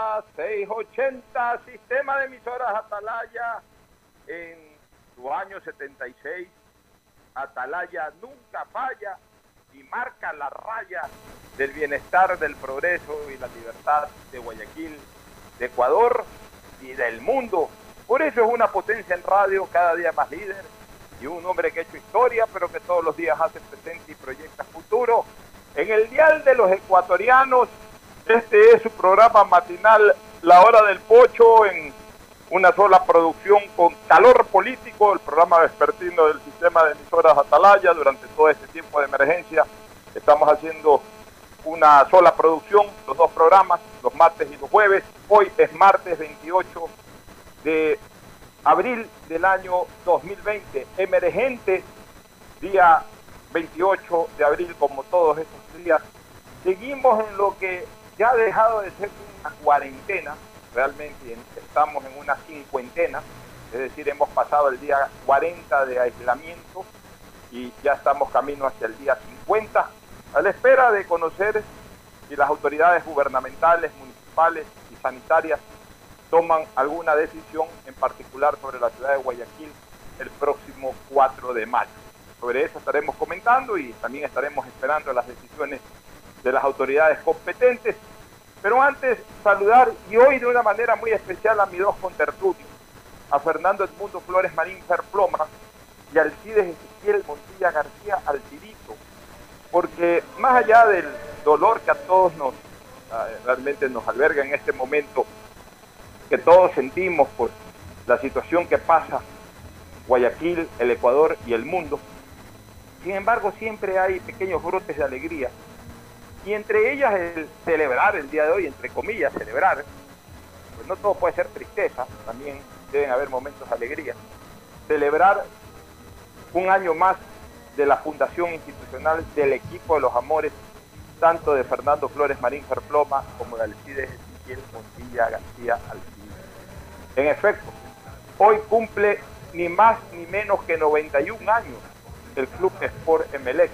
680, 680, sistema de emisoras Atalaya en su año 76. Atalaya nunca falla y marca la raya del bienestar, del progreso y la libertad de Guayaquil, de Ecuador y del mundo. Por eso es una potencia en radio, cada día más líder y un hombre que ha hecho historia, pero que todos los días hace presente y proyecta futuro. En el Dial de los Ecuatorianos, este es su programa matinal La Hora del Pocho en una sola producción con calor político, el programa vespertino del sistema de emisoras Atalaya durante todo este tiempo de emergencia. Estamos haciendo una sola producción, los dos programas, los martes y los jueves. Hoy es martes 28 de abril del año 2020, emergente, día 28 de abril, como todos estos días. Seguimos en lo que ya ha dejado de ser una cuarentena, realmente estamos en una cincuentena, es decir, hemos pasado el día 40 de aislamiento y ya estamos camino hacia el día 50, a la espera de conocer si las autoridades gubernamentales, municipales y sanitarias toman alguna decisión en particular sobre la ciudad de Guayaquil el próximo 4 de mayo. Sobre eso estaremos comentando y también estaremos esperando las decisiones de las autoridades competentes. Pero antes, saludar y hoy de una manera muy especial a mis dos contertulios, a Fernando Edmundo Flores Marín Ferploma y al Alcides Ezequiel Montilla García Altirito, porque más allá del dolor que a todos nos realmente nos alberga en este momento, que todos sentimos por la situación que pasa Guayaquil, el Ecuador y el mundo. Sin embargo, siempre hay pequeños brotes de alegría. Y entre ellas el celebrar el día de hoy, entre comillas, celebrar. Pues no todo puede ser tristeza, también deben haber momentos de alegría. Celebrar un año más de la Fundación Institucional del Equipo de los Amores, tanto de Fernando Flores Marín Ferploma como de Alcides Ezequiel Montilla García Alcides. En efecto, hoy cumple ni más ni menos que 91 años el Club Sport Emelec,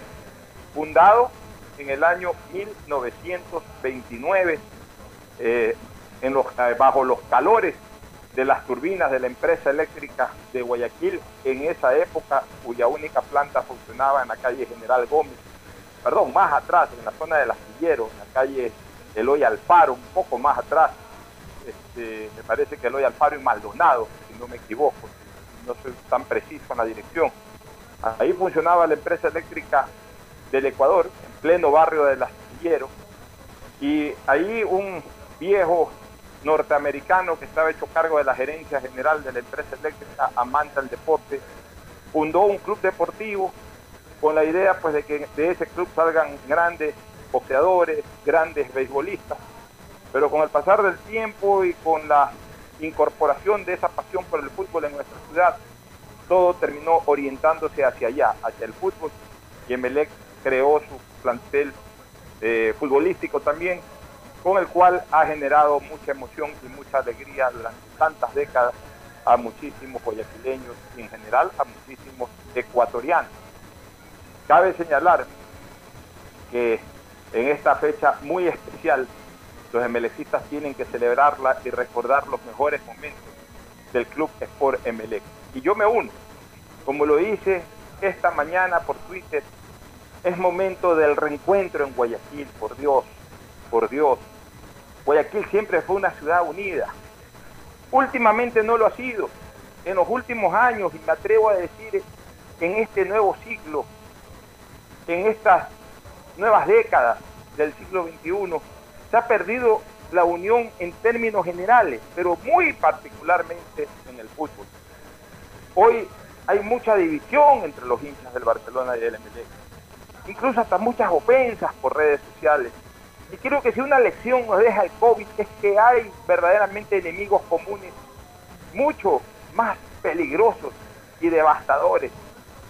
fundado en el año 1929 eh, en los, eh, bajo los calores de las turbinas de la empresa eléctrica de Guayaquil, en esa época cuya única planta funcionaba en la calle General Gómez, perdón, más atrás, en la zona del astillero, en la calle Eloy Alfaro, un poco más atrás, este, me parece que Eloy Alfaro y Maldonado, si no me equivoco, no soy tan preciso en la dirección. Ahí funcionaba la empresa eléctrica del Ecuador, pleno barrio del Astillero, y ahí un viejo norteamericano que estaba hecho cargo de la gerencia general de la empresa eléctrica, amante del deporte, fundó un club deportivo con la idea pues de que de ese club salgan grandes boxeadores, grandes beisbolistas, pero con el pasar del tiempo y con la incorporación de esa pasión por el fútbol en nuestra ciudad, todo terminó orientándose hacia allá, hacia el fútbol, y Emelec creó su plantel eh, futbolístico también, con el cual ha generado mucha emoción y mucha alegría durante tantas décadas a muchísimos guayaquileños y en general a muchísimos ecuatorianos. Cabe señalar que en esta fecha muy especial los emelecistas tienen que celebrarla y recordar los mejores momentos del Club Sport Emelec. Y yo me uno, como lo hice esta mañana por Twitter, es momento del reencuentro en Guayaquil, por Dios, por Dios. Guayaquil siempre fue una ciudad unida. Últimamente no lo ha sido. En los últimos años, y me atrevo a decir, en este nuevo siglo, en estas nuevas décadas del siglo XXI, se ha perdido la unión en términos generales, pero muy particularmente en el fútbol. Hoy hay mucha división entre los hinchas del Barcelona y del MLE, incluso hasta muchas ofensas por redes sociales. Y creo que si una lección nos deja el COVID es que hay verdaderamente enemigos comunes mucho más peligrosos y devastadores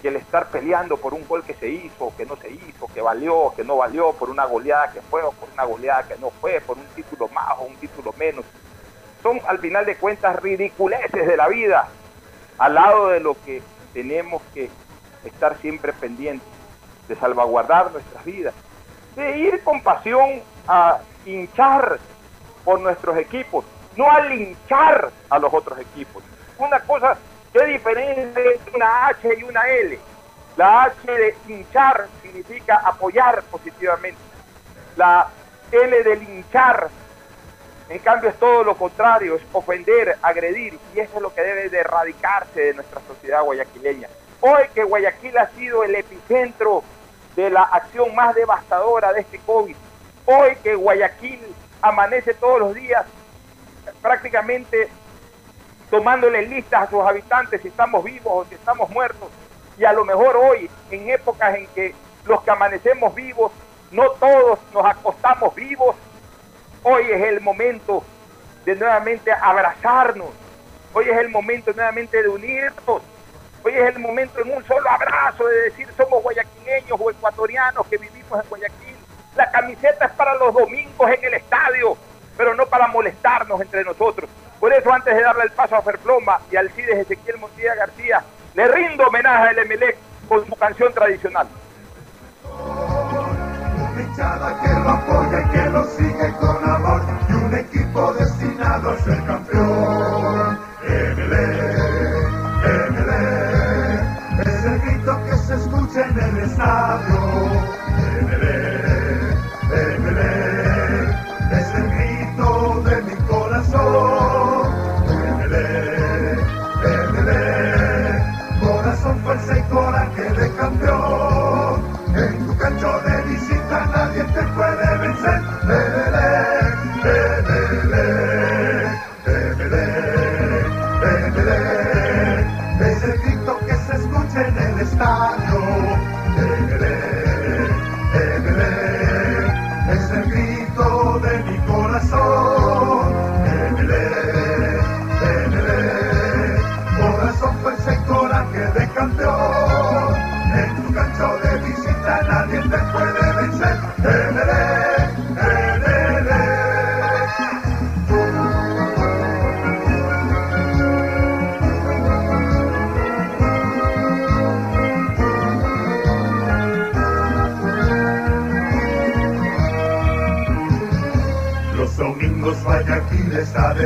que el estar peleando por un gol que se hizo, que no se hizo, que valió, que no valió, por una goleada que fue o por una goleada que no fue, por un título más o un título menos. Son al final de cuentas ridiculeces de la vida, al lado de lo que tenemos que estar siempre pendientes, de salvaguardar nuestras vidas, de ir con pasión a hinchar por nuestros equipos, no a linchar a los otros equipos. Una cosa ¿Qué diferencia entre una H y una L? La H de hinchar significa apoyar positivamente. La L de linchar, en cambio, es todo lo contrario, es ofender, agredir, y eso es lo que debe de erradicarse de nuestra sociedad guayaquileña. Hoy que Guayaquil ha sido el epicentro de la acción más devastadora de este COVID, hoy que Guayaquil amanece todos los días prácticamente tomándole listas a sus habitantes si estamos vivos o si estamos muertos. Y a lo mejor hoy, en épocas en que los que amanecemos vivos, no todos nos acostamos vivos, hoy es el momento de nuevamente abrazarnos, hoy es el momento nuevamente de unirnos, hoy es el momento en un solo abrazo de decir somos guayaquileños o ecuatorianos que vivimos en Guayaquil. La camiseta es para los domingos en el estadio, pero no para molestarnos entre nosotros. Por eso, antes de darle el paso a Ferploma y al CIDES Ezequiel Montilla García, le rindo homenaje al Emelec con su canción tradicional. Destinado a ser campeón. Emelec, Emelec, se escucha en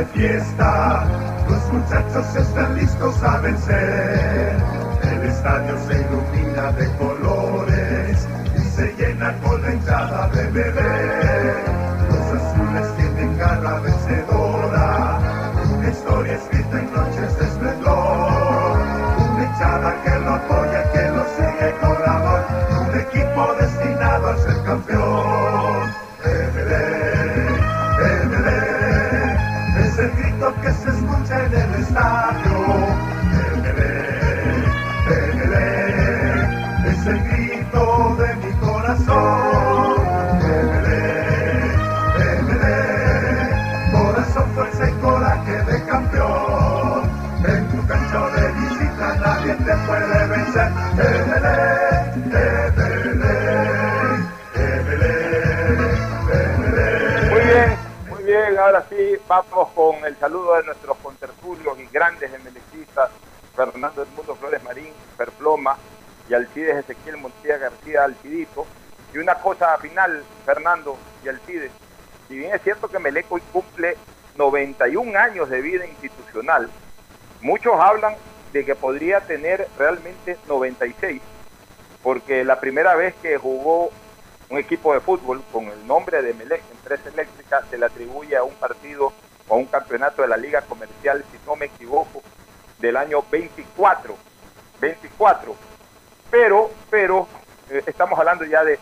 de fiesta, los muchachos están listos a vencer. El estadio se ilumina de colores y se llena con la hinchada de beber. Los azules tienen garra vencedora, una historia escrita en noches de esplendor. Una hinchada que lo apoya, que lo sigue con amor, un equipo destinado a ser campeón. Vamos con el saludo de nuestros contertulios y grandes emelecistas, Fernando del Mundo Flores Marín, Perploma y Alcides Ezequiel Montilla García Alcidito. Y una cosa final, Fernando y Alcides, si bien es cierto que Melec hoy cumple 91 años de vida institucional, muchos hablan de que podría tener realmente 96, porque la primera vez que jugó un equipo de fútbol con el nombre de Melec, empresa eléctrica, se le atribuye a un partido a un campeonato de la Liga Comercial, si no me equivoco, del año 24. 24. Pero, pero, eh, estamos hablando ya de,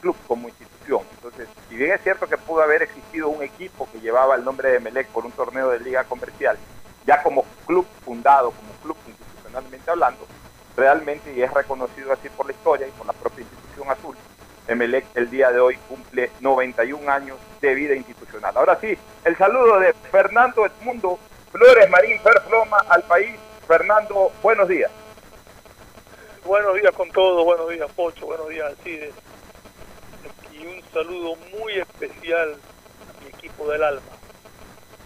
club como institución. Entonces, si bien es cierto que pudo haber existido un equipo que llevaba el nombre de Melec por un torneo de Liga Comercial, ya como club fundado, como club institucionalmente hablando, realmente, y es reconocido así por la historia y por la propia institución azul, Emelec el día de hoy cumple 91 años de vida institucional. Ahora sí, el saludo de Fernando Edmundo Flores Marín Ferfloma al país. Fernando, buenos días. Buenos días con todos, buenos días Pocho, buenos días Alcides. Y un saludo muy especial a mi equipo del alma.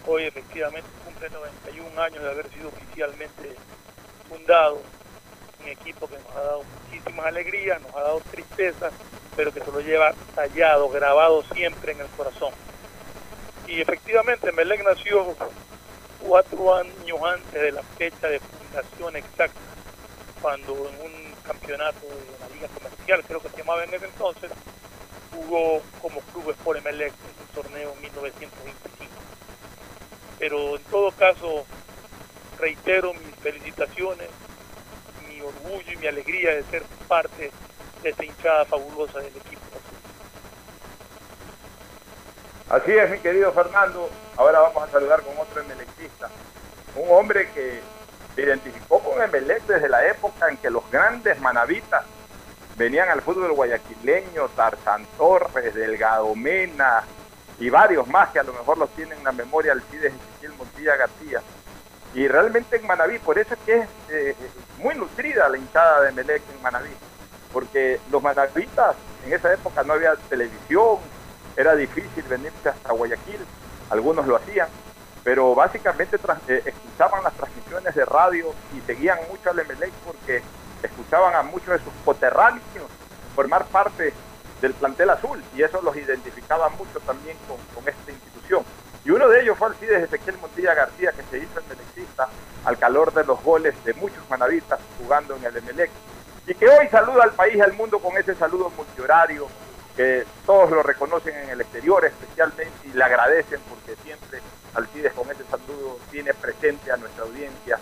Hoy efectivamente cumple 91 años de haber sido oficialmente fundado. Un equipo que nos ha dado muchísimas alegrías, nos ha dado tristeza, pero que se lo lleva tallado, grabado siempre en el corazón. Y efectivamente, Melec nació cuatro años antes de la fecha de fundación exacta, cuando en un campeonato de la Liga Comercial, creo que se llamaba en ese entonces, jugó como club por Melec en el torneo 1925. Pero en todo caso, reitero mis felicitaciones, mi orgullo y mi alegría de ser parte de esta hinchada fabulosa del equipo. Así es, mi querido Fernando. Ahora vamos a saludar con otro emelecista. Un hombre que se identificó con Emelec desde la época en que los grandes manavitas venían al fútbol guayaquileño, Tarzan Torres, Delgado Mena y varios más que a lo mejor los tienen en la memoria Alcides Ezequiel Montilla García. Y realmente en Manaví, por eso es que es eh, muy nutrida la hinchada de Emelec en Manaví porque los manavitas en esa época no había televisión, era difícil venirse hasta Guayaquil, algunos lo hacían, pero básicamente eh, escuchaban las transmisiones de radio y seguían mucho al Emelec porque escuchaban a muchos de sus coterráneos formar parte del plantel azul y eso los identificaba mucho también con, esta institución. Y uno de ellos fue Alcides Ezequiel Montilla García, que se hizo emelecista al calor de los goles de muchos manavitas jugando en el Emelec y que hoy saluda al país y al mundo con ese saludo multihorario, que todos lo reconocen en el exterior especialmente y le agradecen porque siempre Alcides con ese saludo tiene presente a nuestra audiencia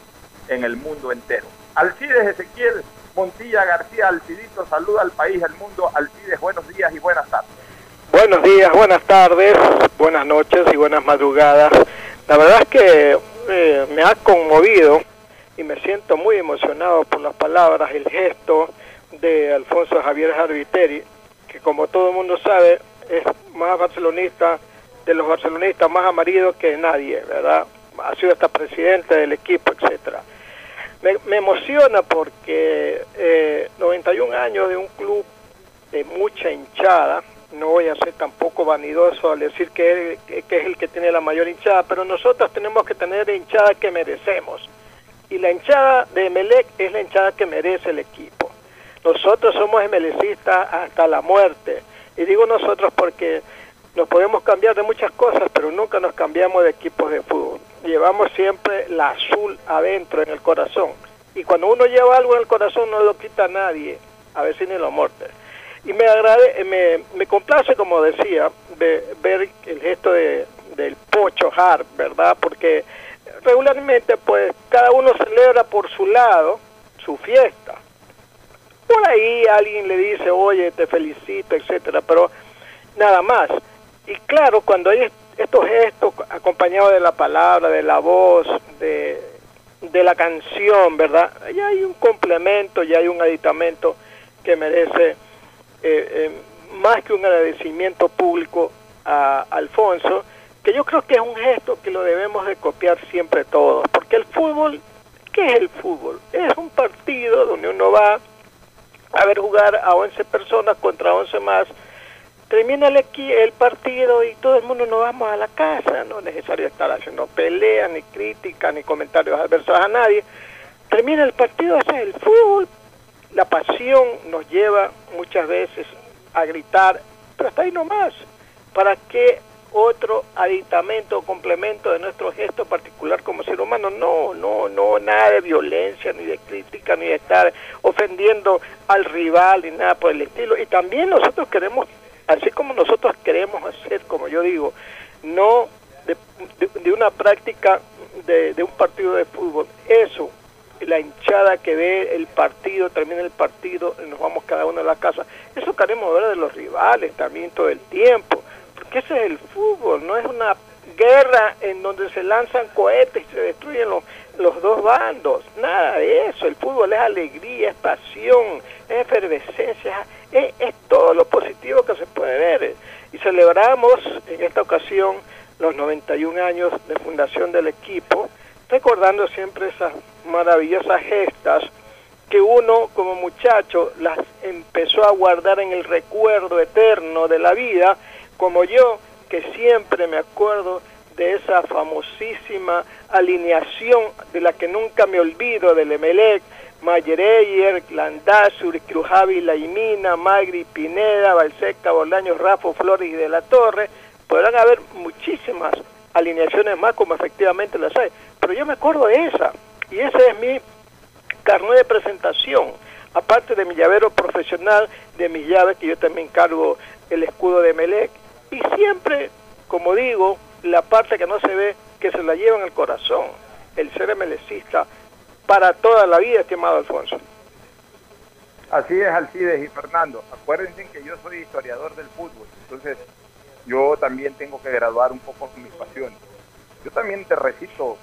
en el mundo entero. Alcides Ezequiel Montilla García Alcidito saluda al país, y al mundo. Alcides, buenos días y buenas tardes. Buenos días, buenas tardes, buenas noches y buenas madrugadas. La verdad es que eh, me ha conmovido y me siento muy emocionado por las palabras, el gesto de Alfonso Javier Jarbiteri, que como todo el mundo sabe es más barcelonista, de los barcelonistas más amarillos que nadie, ¿verdad? Ha sido hasta presidente del equipo, etcétera. Me, emociona porque 91 eh, años de un club de mucha hinchada, no voy a ser tampoco vanidoso al decir que, que es el que tiene la mayor hinchada, pero nosotros tenemos que tener hinchada que merecemos y la hinchada de Emelec es la hinchada que merece el equipo. Nosotros somos emelecistas hasta la muerte. Y digo nosotros porque nos podemos cambiar de muchas cosas, pero nunca nos cambiamos de equipos de fútbol. Llevamos siempre la azul adentro, en el corazón. Y cuando uno lleva algo en el corazón no lo quita nadie, a si ni lo muerte. Y me, agrade, me, me complace, como decía, ver el gesto de, del Pocho Hart, ¿verdad? Porque regularmente pues cada uno celebra por su lado su fiesta. Por ahí alguien le dice, oye, te felicito, etcétera, pero nada más. Y claro, cuando hay estos gestos acompañados de la palabra, de la voz, de, de la canción, ¿verdad? Ya hay un complemento, ya hay un aditamento que merece eh, eh, más que un agradecimiento público a Alfonso, que yo creo que es un gesto que lo debemos de copiar siempre todos, porque el fútbol, ¿qué es el fútbol? Es un partido donde uno va a ver jugar a 11 personas contra 11 más, termina el, el partido y todo el mundo nos vamos a la casa, no es necesario estar haciendo peleas, ni críticas, ni comentarios adversos a nadie, termina el partido, ese es el fútbol, la pasión nos lleva muchas veces a gritar, pero hasta ahí nomás. ¿Para qué otro aditamento o complemento de nuestro gesto particular como ser humano? No, no, no, nada de violencia, ni de crítica, ni de estar ofendiendo al rival, ni nada por el estilo. Y también nosotros queremos, así como nosotros queremos hacer, como yo digo, no de, una práctica de, un partido de fútbol, eso la hinchada que ve el partido, termina el partido, nos vamos cada uno a la casa. Eso queremos ver de los rivales también todo el tiempo, porque ese es el fútbol, no es una guerra en donde se lanzan cohetes y se destruyen los, los dos bandos, nada de eso, el fútbol es alegría, es pasión, es efervescencia, es, es todo lo positivo que se puede ver. Y celebramos en esta ocasión los 91 años de fundación del equipo, recordando siempre esas maravillosas gestas que uno como muchacho las empezó a guardar en el recuerdo eterno de la vida, como yo que siempre me acuerdo de esa famosísima alineación de la que nunca me olvido del Emelec, Mayereyer, Landazur, Crujavi, Laimina, Magri, Pineda, Balseca, Bolaños, Rafo, Flores y de la Torre, podrán haber muchísimas alineaciones más como efectivamente las hay, pero yo me acuerdo de esa, y ese es mi carnet de presentación, aparte de mi llavero profesional, de mis llaves, que yo también cargo el escudo de Melec, y siempre, como digo, la parte que no se ve, que se la lleva en el corazón, el ser melecista, para toda la vida, estimado Alfonso. Así es, Alcides y Fernando. Acuérdense que yo soy historiador del fútbol, entonces yo también tengo que graduar un poco mis pasiones. Yo también te recito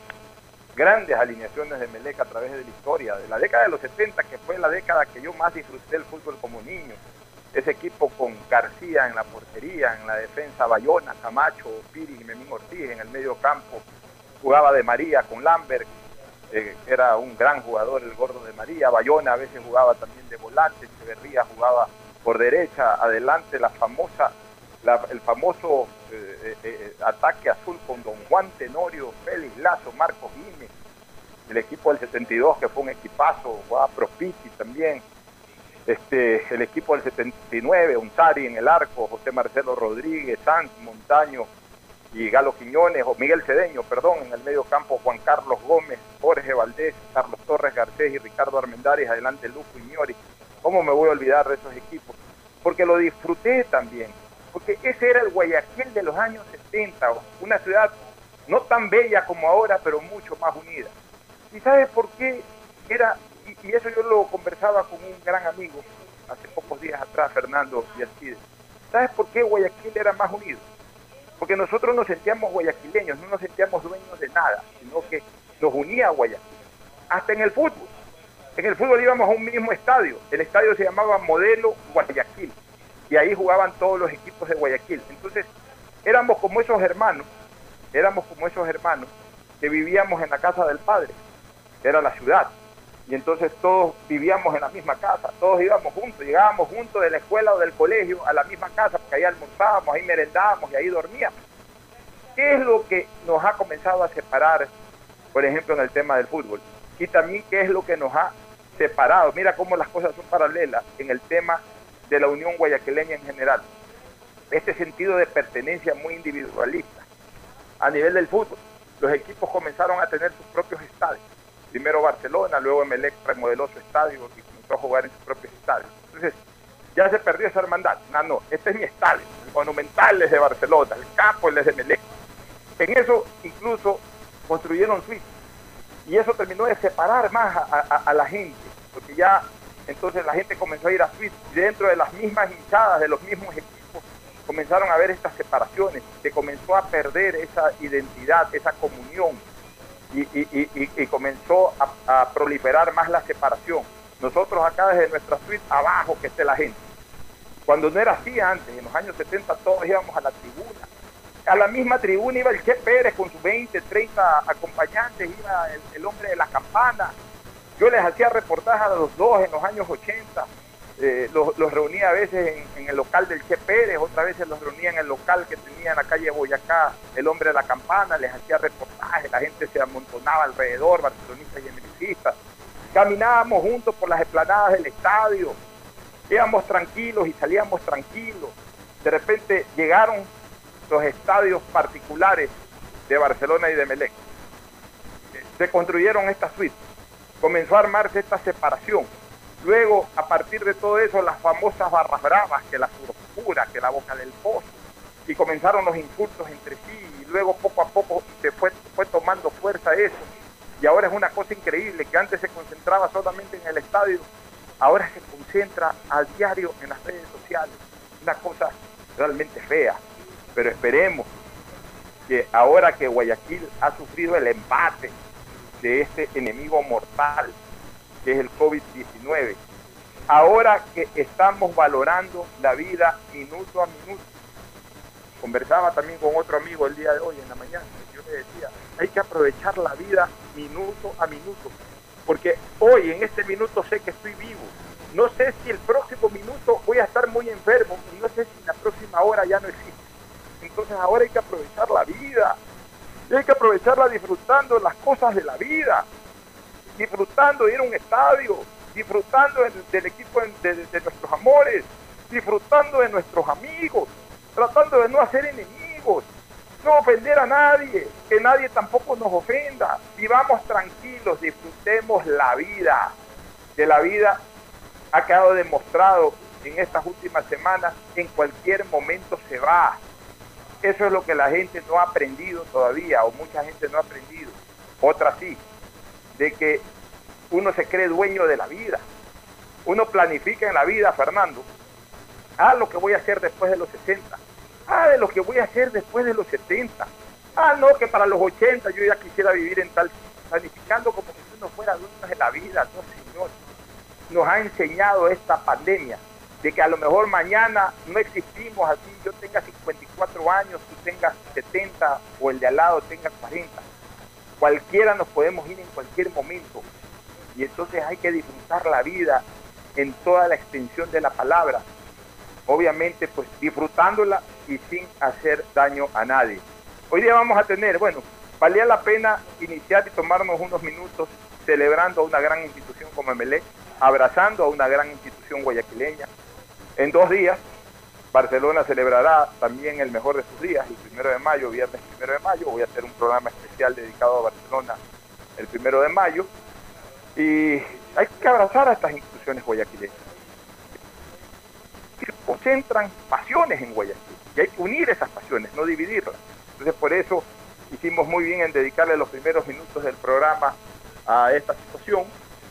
grandes alineaciones de Meleca a través de la historia, de la década de los 70, que fue la década que yo más disfruté del fútbol como niño. Ese equipo con García en la portería, en la defensa Bayona, Camacho, Piri y Memín Ortiz en el medio campo. Jugaba de María con Lambert, eh, era un gran jugador el gordo de María. Bayona a veces jugaba también de volante, Echeverría jugaba por derecha, adelante la famosa el famoso eh, eh, eh, ataque azul con Don Juan Tenorio, Félix Lazo, Marcos Jiménez, el equipo del 72 que fue un equipazo, jugaba Prospiti también, este, el equipo del 79, Untari en el arco, José Marcelo Rodríguez, Sanz, Montaño y Galo Quiñones, o Miguel Cedeño, perdón, en el medio campo Juan Carlos Gómez, Jorge Valdés, Carlos Torres Garcés y Ricardo Armendáriz, adelante Luco Iñori. ¿Cómo me voy a olvidar de esos equipos? Porque lo disfruté también porque ese era el Guayaquil de los años 70, una ciudad no tan bella como ahora, pero mucho más unida. ¿Y sabes por qué era? Y, eso yo lo conversaba con un gran amigo hace pocos días atrás, Fernando Alcides. ¿Sabes por qué Guayaquil era más unido? Porque nosotros nos sentíamos guayaquileños, no nos sentíamos dueños de nada, sino que nos unía a Guayaquil. Hasta en el fútbol. En el fútbol íbamos a un mismo estadio. El estadio se llamaba Modelo Guayaquil y ahí jugaban todos los equipos de Guayaquil. Entonces, éramos como esos hermanos, éramos como esos hermanos que vivíamos en la casa del padre, era la ciudad. Y entonces todos vivíamos en la misma casa, todos íbamos juntos, llegábamos juntos de la escuela o del colegio a la misma casa, porque ahí almorzábamos, ahí merendábamos y ahí dormíamos. ¿Qué es lo que nos ha comenzado a separar, por ejemplo, en el tema del fútbol? Y también qué es lo que nos ha separado. Mira cómo las cosas son paralelas en el tema de la Unión Guayaquileña en general. Este sentido de pertenencia muy individualista. A nivel del fútbol, los equipos comenzaron a tener sus propios estadios. Primero Barcelona, luego Emelec remodeló su estadio y comenzó a jugar en sus propios estadios. Entonces, ya se perdió esa hermandad. No, no, este es mi estadio. El Monumental es de Barcelona, el Campo es de Emelec. En eso incluso construyeron suites. Y eso terminó de separar más a la gente, porque ya entonces la gente comenzó a ir a Suiza y dentro de las mismas hinchadas, de los mismos equipos, comenzaron a ver estas separaciones, se comenzó a perder esa identidad, esa comunión y, comenzó a, proliferar más la separación. Nosotros acá desde nuestra suite abajo que esté la gente. Cuando no era así antes, en los años 70 todos íbamos a la tribuna. A la misma tribuna iba el Che Pérez con sus 20, 30 acompañantes, iba el hombre de la campana, yo les hacía reportajes a los dos en los años 80, eh, los, reunía a veces en, el local del Che Pérez, otras veces los reunía en el local que tenía en la calle Boyacá, el hombre de la campana, les hacía reportajes, la gente se amontonaba alrededor, barcelonistas y emericistas. Caminábamos juntos por las esplanadas del estadio, íbamos tranquilos y salíamos tranquilos. De repente llegaron los estadios particulares de Barcelona y de Melec. Se construyeron estas suites. Comenzó a armarse esta separación. Luego, a partir de todo eso, las famosas barras bravas, que la surcura, que la boca del pozo, y comenzaron los insultos entre sí, y luego poco a poco se fue, tomando fuerza eso. Y ahora es una cosa increíble, que antes se concentraba solamente en el estadio, ahora se concentra al diario en las redes sociales. Una cosa realmente fea. Pero esperemos que ahora que Guayaquil ha sufrido el embate de este enemigo mortal, que es el COVID-19, ahora que estamos valorando la vida minuto a minuto, conversaba también con otro amigo el día de hoy en la mañana, yo le decía, hay que aprovechar la vida minuto a minuto, porque hoy en este minuto sé que estoy vivo, no sé si el próximo minuto voy a estar muy enfermo y no sé si la próxima hora ya no existe. Entonces ahora hay que aprovechar la vida. Hay que aprovecharla disfrutando las cosas de la vida. Disfrutando de ir a un estadio. Disfrutando del, equipo de, de nuestros amores. Disfrutando de nuestros amigos. Tratando de no hacer enemigos. No ofender a nadie. Que nadie tampoco nos ofenda. Vivamos tranquilos. Disfrutemos la vida. Que la vida ha quedado demostrado en estas últimas semanas, en cualquier momento se va. Eso es lo que la gente no ha aprendido todavía, o mucha gente no ha aprendido. Otra sí, de que uno se cree dueño de la vida. Uno planifica en la vida, Fernando, ah, lo que voy a hacer después de los 60, ah, de lo que voy a hacer después de los 70, ah, no, que para los 80 yo ya quisiera vivir en tal, planificando como si uno fuera dueño de la vida, no señor nos ha enseñado esta pandemia, de que a lo mejor mañana no existimos así, yo tenga 54 años, tú tengas 70 o el de al lado tenga 40. Cualquiera nos podemos ir en cualquier momento. Y entonces hay que disfrutar la vida en toda la extensión de la palabra. Obviamente, pues disfrutándola y sin hacer daño a nadie. Hoy día vamos a tener, bueno, valía la pena iniciar y tomarnos unos minutos celebrando a una gran institución como MLE abrazando a una gran institución guayaquileña. En dos días, Barcelona celebrará también el mejor de sus días, el primero de mayo, viernes primero de mayo. Voy a hacer un programa especial dedicado a Barcelona el primero de mayo. Y hay que abrazar a estas instituciones guayaquileñas. Concentran pasiones en Guayaquil y hay que unir esas pasiones, no dividirlas. Entonces, por eso hicimos muy bien en dedicarle los primeros minutos del programa a esta situación.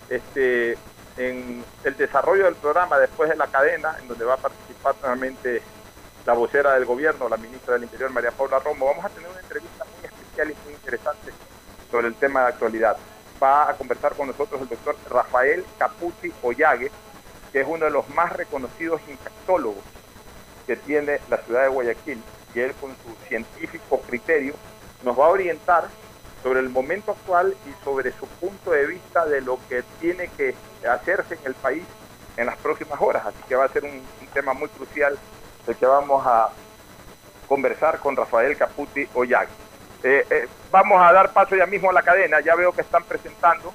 Este, en el desarrollo del programa después de la cadena, en donde va a participar nuevamente la vocera del gobierno, la ministra del Interior, María Paula Romo, vamos a tener una entrevista muy especial y muy interesante sobre el tema de actualidad. Va a conversar con nosotros el doctor Rafael Caputi Ollague, que es uno de los más reconocidos infectólogos que tiene la ciudad de Guayaquil, y él con su científico criterio nos va a orientar sobre el momento actual y sobre su punto de vista de lo que tiene que hacerse en el país en las próximas horas. Así que va a ser un, tema muy crucial el que vamos a conversar con Rafael Caputi Ollag. Eh, eh, vamos a dar paso ya mismo a la cadena, ya veo que están presentando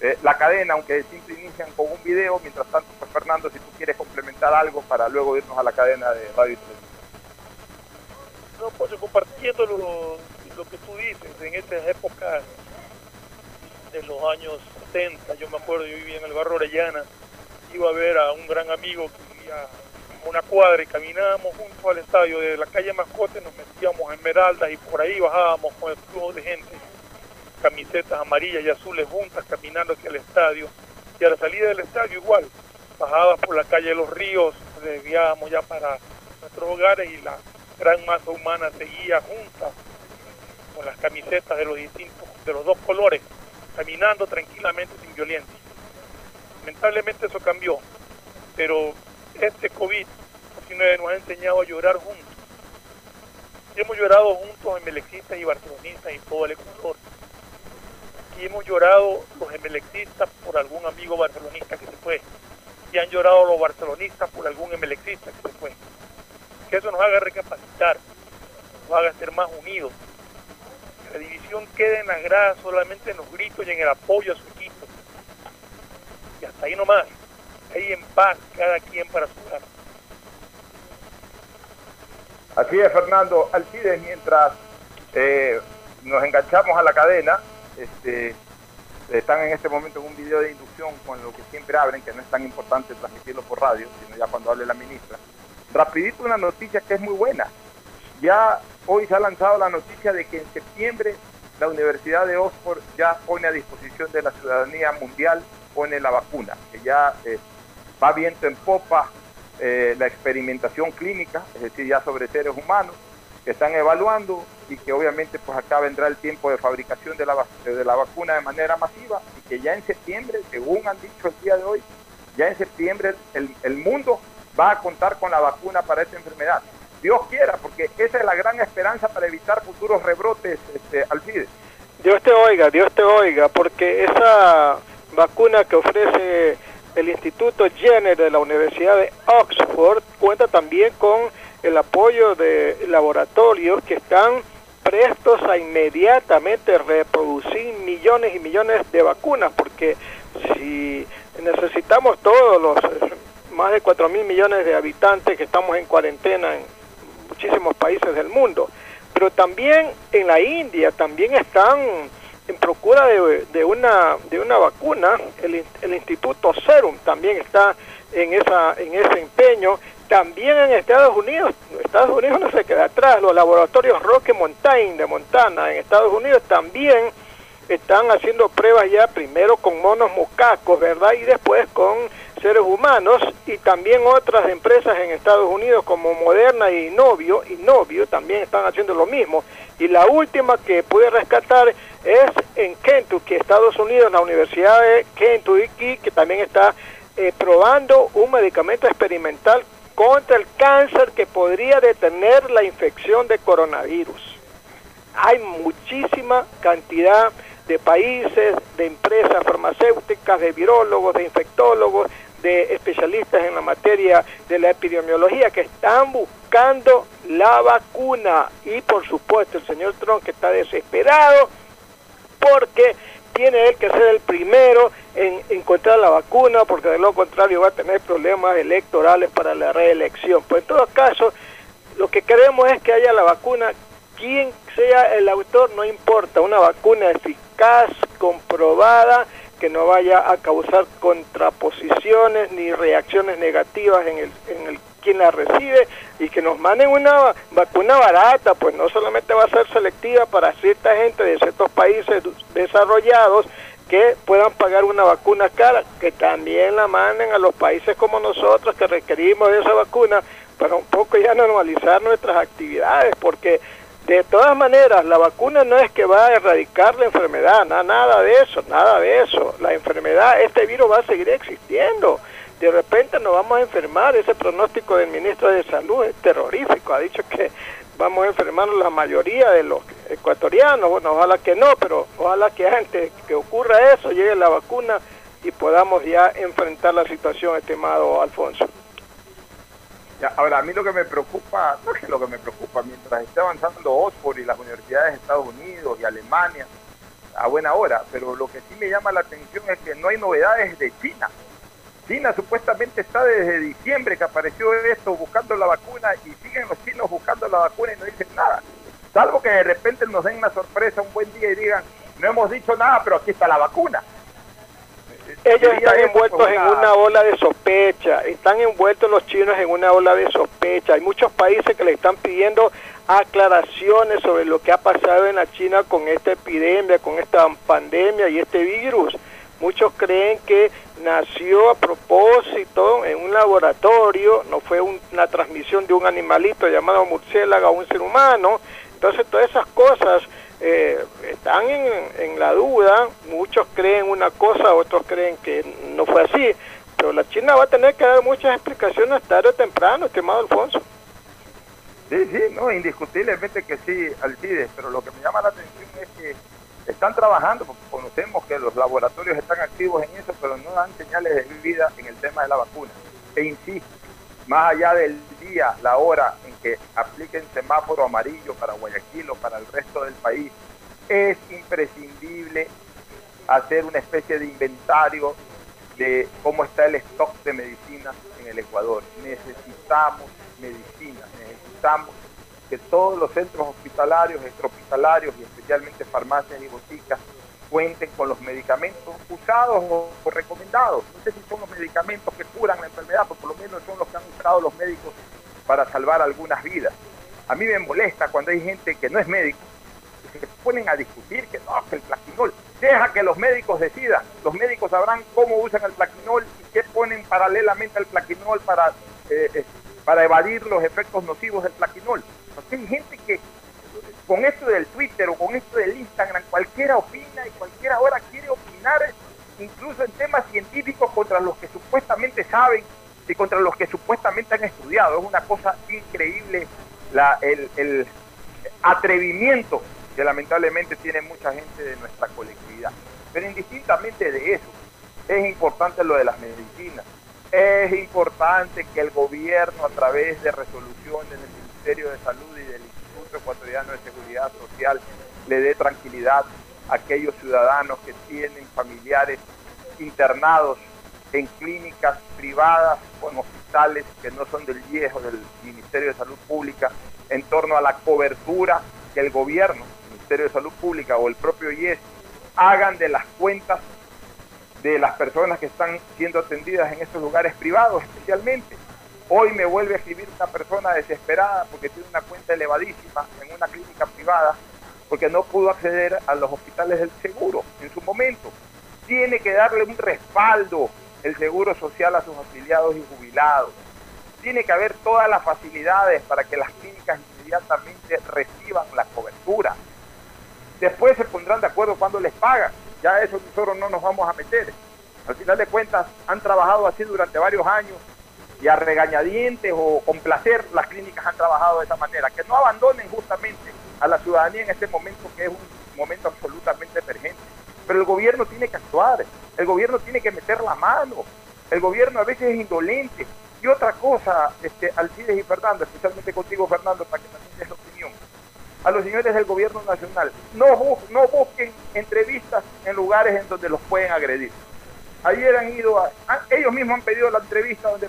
eh, la cadena, aunque siempre inician con un video, mientras tanto, pues, Fernando, si tú quieres complementar algo para luego irnos a la cadena de radio y televisión. No, pues compartiendo lo, lo que tú dices, en estas épocas de los años 70, yo me acuerdo, yo vivía en el barrio Orellana, iba a ver a un gran amigo que vivía a una cuadra y caminábamos junto al estadio de la calle Mascote, nos metíamos a Esmeraldas y por ahí bajábamos con el flujo de gente, camisetas amarillas y azules juntas caminando hacia el estadio y a la salida del estadio igual, bajadas por la calle de los ríos, desviábamos ya para nuestros hogares y la gran masa humana seguía junta con las camisetas de los distintos, de los dos colores, caminando tranquilamente sin violencia. Lamentablemente eso cambió, pero este COVID-19 nos ha enseñado a llorar juntos. Hemos llorado juntos emelexistas y barcelonistas y todo el Ecuador. Y hemos llorado los emelexistas por algún amigo barcelonista que se fue. Y han llorado los barcelonistas por algún emelexista que se fue. Que eso nos haga recapacitar, nos haga ser más unidos, la división queda en la grada solamente en los gritos y en el apoyo a su equipo. Y hasta ahí nomás. ahí en paz, cada quien para su casa. Así es, Fernando. Alcides, mientras eh, nos enganchamos a la cadena, este, están en este momento en un video de inducción con lo que siempre abren, que no es tan importante transmitirlo por radio, sino ya cuando hable la ministra. Rapidito una noticia que es muy buena. Ya hoy se ha lanzado la noticia de que en septiembre la Universidad de Oxford ya pone a disposición de la ciudadanía mundial, pone la vacuna, que ya eh, va viento en popa eh, la experimentación clínica, es decir, ya sobre seres humanos, que están evaluando y que obviamente pues acá vendrá el tiempo de fabricación de la, vacuna de manera masiva y que ya en septiembre, según han dicho el día de hoy, ya en septiembre el, el mundo va a contar con la vacuna para esta enfermedad. Dios quiera, porque esa es la gran esperanza para evitar futuros rebrotes, este, Alcides. Dios te oiga, Dios te oiga, porque esa vacuna que ofrece el Instituto Jenner de la Universidad de Oxford cuenta también con el apoyo de laboratorios que están prestos a inmediatamente reproducir millones y millones de vacunas, porque si necesitamos todos los más de 4 mil millones de habitantes que estamos en cuarentena en muchísimos países del mundo, pero también en la India también están en procura de, una de una vacuna, el, el, Instituto Serum también está en esa en ese empeño, también en Estados Unidos, Estados Unidos no se queda atrás, los laboratorios Rocky Mountain de Montana en Estados Unidos también están haciendo pruebas ya primero con monos mocacos, ¿verdad? Y después con seres humanos y también otras empresas en Estados Unidos como Moderna y Novio, y Novio también están haciendo lo mismo. Y la última que pude rescatar es en Kentucky, Estados Unidos, la Universidad de Kentucky, que también está eh, probando un medicamento experimental contra el cáncer que podría detener la infección de coronavirus. Hay muchísima cantidad de países, de empresas farmacéuticas, de virólogos, de infectólogos, de especialistas en la materia de la epidemiología que están buscando la vacuna y por supuesto el señor Trump que está desesperado porque tiene él que ser el primero en encontrar la vacuna porque de lo contrario va a tener problemas electorales para la reelección. Pues en todo caso, lo que queremos es que haya la vacuna, quien sea el autor, no importa, una vacuna eficaz, comprobada, que no vaya a causar contraposiciones ni reacciones negativas en el, en el quien la recibe y que nos manden una vacuna barata, pues no solamente va a ser selectiva para cierta gente de ciertos países desarrollados que puedan pagar una vacuna cara, que también la manden a los países como nosotros que requerimos de esa vacuna para un poco ya normalizar nuestras actividades, porque de todas maneras, la vacuna no es que va a erradicar la enfermedad, nada de eso, nada de eso. La enfermedad, este virus va a seguir existiendo. De repente nos vamos a enfermar. Ese pronóstico del ministro de Salud es terrorífico. Ha dicho que vamos a enfermar la mayoría de los ecuatorianos. Bueno, ojalá que no, pero ojalá que antes que ocurra eso llegue la vacuna y podamos ya enfrentar la situación, estimado Alfonso ahora, a mí lo que me preocupa, no es lo que me preocupa, mientras esté avanzando Oxford y las universidades de Estados Unidos y Alemania, a buena hora, pero lo que sí me llama la atención es que no hay novedades de China. China supuestamente está desde diciembre que apareció esto buscando la vacuna y siguen los chinos buscando la vacuna y no dicen nada. Salvo que de repente nos den una sorpresa un buen día y digan, no hemos dicho nada, pero aquí está la vacuna ellos están envueltos en una ola de sospecha, están envueltos los chinos en una ola de sospecha. Hay muchos países que le están pidiendo aclaraciones sobre lo que ha pasado en la China con esta epidemia, con esta pandemia y este virus. Muchos creen que nació a propósito en un laboratorio, no fue una transmisión de un animalito llamado murciélago a un ser humano. Entonces todas esas cosas eh, están en, en, la duda, muchos creen una cosa, otros creen que no fue así, pero la China va a tener que dar muchas explicaciones tarde o temprano, estimado Alfonso. Sí, sí, no, indiscutiblemente que sí, Alcides, pero lo que me llama la atención es que están trabajando, porque conocemos que los laboratorios están activos en eso, pero no dan señales de vida en el tema de la vacuna. E insisto, más allá del día, la hora que apliquen semáforo amarillo para Guayaquil o para el resto del país, es imprescindible hacer una especie de inventario de cómo está el stock de medicinas en el Ecuador. Necesitamos medicinas, necesitamos que todos los centros hospitalarios, extrahospitalarios y especialmente farmacias y boticas cuenten con los medicamentos usados o, recomendados. No sé si son los medicamentos que curan la enfermedad, pero por lo menos son los que han usado los médicos para salvar algunas vidas. A mí me molesta cuando hay gente que no es médico y se ponen a discutir que no, que el plaquinol. Deja que los médicos decidan. Los médicos sabrán cómo usan el plaquinol y qué ponen paralelamente al plaquinol para, eh, eh, para evadir los efectos nocivos del plaquinol. Porque hay gente que con esto del Twitter o con esto del Instagram, cualquiera opina y cualquiera ahora quiere opinar incluso en temas científicos contra los que supuestamente saben y contra los que supuestamente han estudiado. Es una cosa increíble la, el, atrevimiento que lamentablemente tiene mucha gente de nuestra colectividad. Pero indistintamente de eso, es importante lo de las medicinas. Es importante que el gobierno, a través de resoluciones del Ministerio de Salud y del Instituto Ecuatoriano de Seguridad Social, le dé tranquilidad a aquellos ciudadanos que tienen familiares internados en clínicas privadas o en hospitales que no son del viejo del Ministerio de Salud Pública en torno a la cobertura que el gobierno, el Ministerio de Salud Pública o el propio IES hagan de las cuentas de las personas que están siendo atendidas en estos lugares privados especialmente. Hoy me vuelve a escribir una persona desesperada porque tiene una cuenta elevadísima en una clínica privada porque no pudo acceder a los hospitales del seguro en su momento. Tiene que darle un respaldo el seguro social a sus afiliados y jubilados. Tiene que haber todas las facilidades para que las clínicas inmediatamente reciban la cobertura. Después se pondrán de acuerdo cuando les pagan. Ya eso nosotros no nos vamos a meter. Al final de cuentas han trabajado así durante varios años y a regañadientes o con placer las clínicas han trabajado de esa manera. Que no abandonen justamente a la ciudadanía en este momento que es un momento absolutamente emergente. Pero el gobierno tiene que actuar, el gobierno tiene que meter la mano, el gobierno a veces es indolente. Y otra cosa, este, Alcides y Fernando, especialmente contigo Fernando, para que también des la opinión, a los señores del gobierno nacional, no, no busquen entrevistas en lugares en donde los pueden agredir. Ayer han ido, a, ellos mismos han pedido la entrevista donde,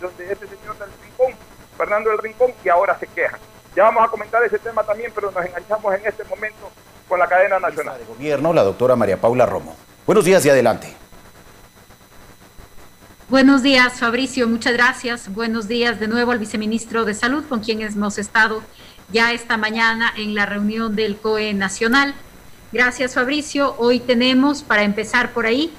donde este señor del Rincón, Fernando del Rincón, y ahora se quejan. Ya vamos a comentar ese tema también, pero nos enganchamos en este momento con la cadena nacional. De gobierno, la doctora María Paula Romo. Buenos días y adelante. Buenos días, Fabricio, muchas gracias. Buenos días de nuevo al viceministro de Salud, con quien hemos estado ya esta mañana en la reunión del COE Nacional. Gracias, Fabricio. Hoy tenemos, para empezar por ahí,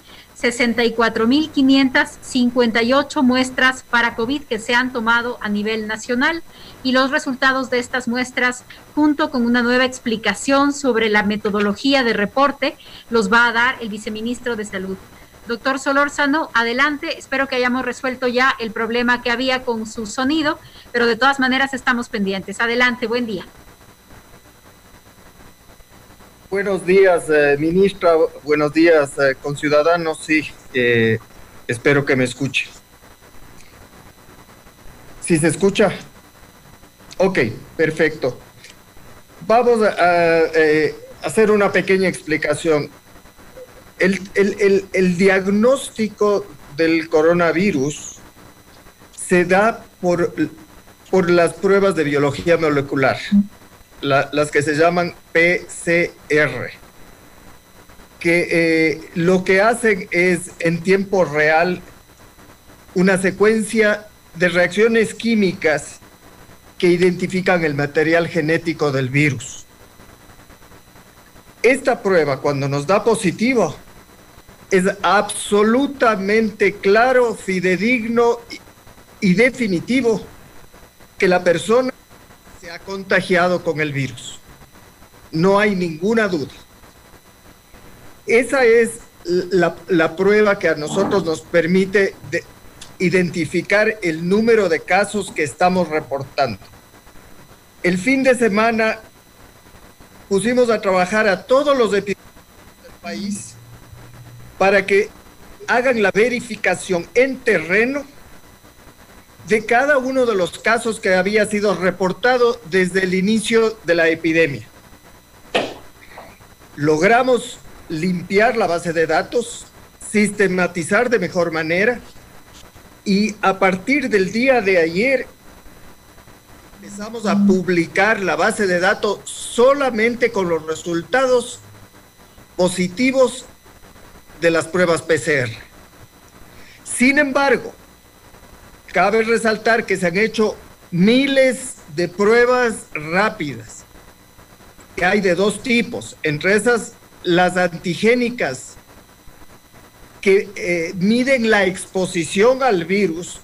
64.558 muestras para COVID que se han tomado a nivel nacional y los resultados de estas muestras, junto con una nueva explicación sobre la metodología de reporte, los va a dar el viceministro de Salud. Doctor Solórzano, adelante. Espero que hayamos resuelto ya el problema que había con su sonido, pero de todas maneras estamos pendientes. Adelante, buen día. Buenos días, eh, ministra. Buenos días, eh, conciudadanos. Sí, eh, espero que me escuche. ¿Sí se escucha? Ok, perfecto. Vamos a, hacer una pequeña explicación. El, diagnóstico del coronavirus se da por, por las pruebas de biología molecular las que se llaman PCR, que eh, lo que hacen es en tiempo real una secuencia de reacciones químicas que identifican el material genético del virus. Esta prueba, cuando nos da positivo, es absolutamente claro, fidedigno y definitivo que la persona contagiado con el virus. No hay ninguna duda. Esa es la, prueba que a nosotros nos permite identificar el número de casos que estamos reportando. El fin de semana pusimos a trabajar a todos los epidemiólogos del país para que hagan la verificación en terreno de cada uno de los casos que había sido reportado desde el inicio de la epidemia. Logramos limpiar la base de datos, sistematizar de mejor manera y a partir del día de ayer empezamos a publicar la base de datos solamente con los resultados positivos de las pruebas PCR. Sin embargo, cabe resaltar que se han hecho miles de pruebas rápidas, que hay de dos tipos, entre esas las antigénicas que eh, miden la exposición al virus,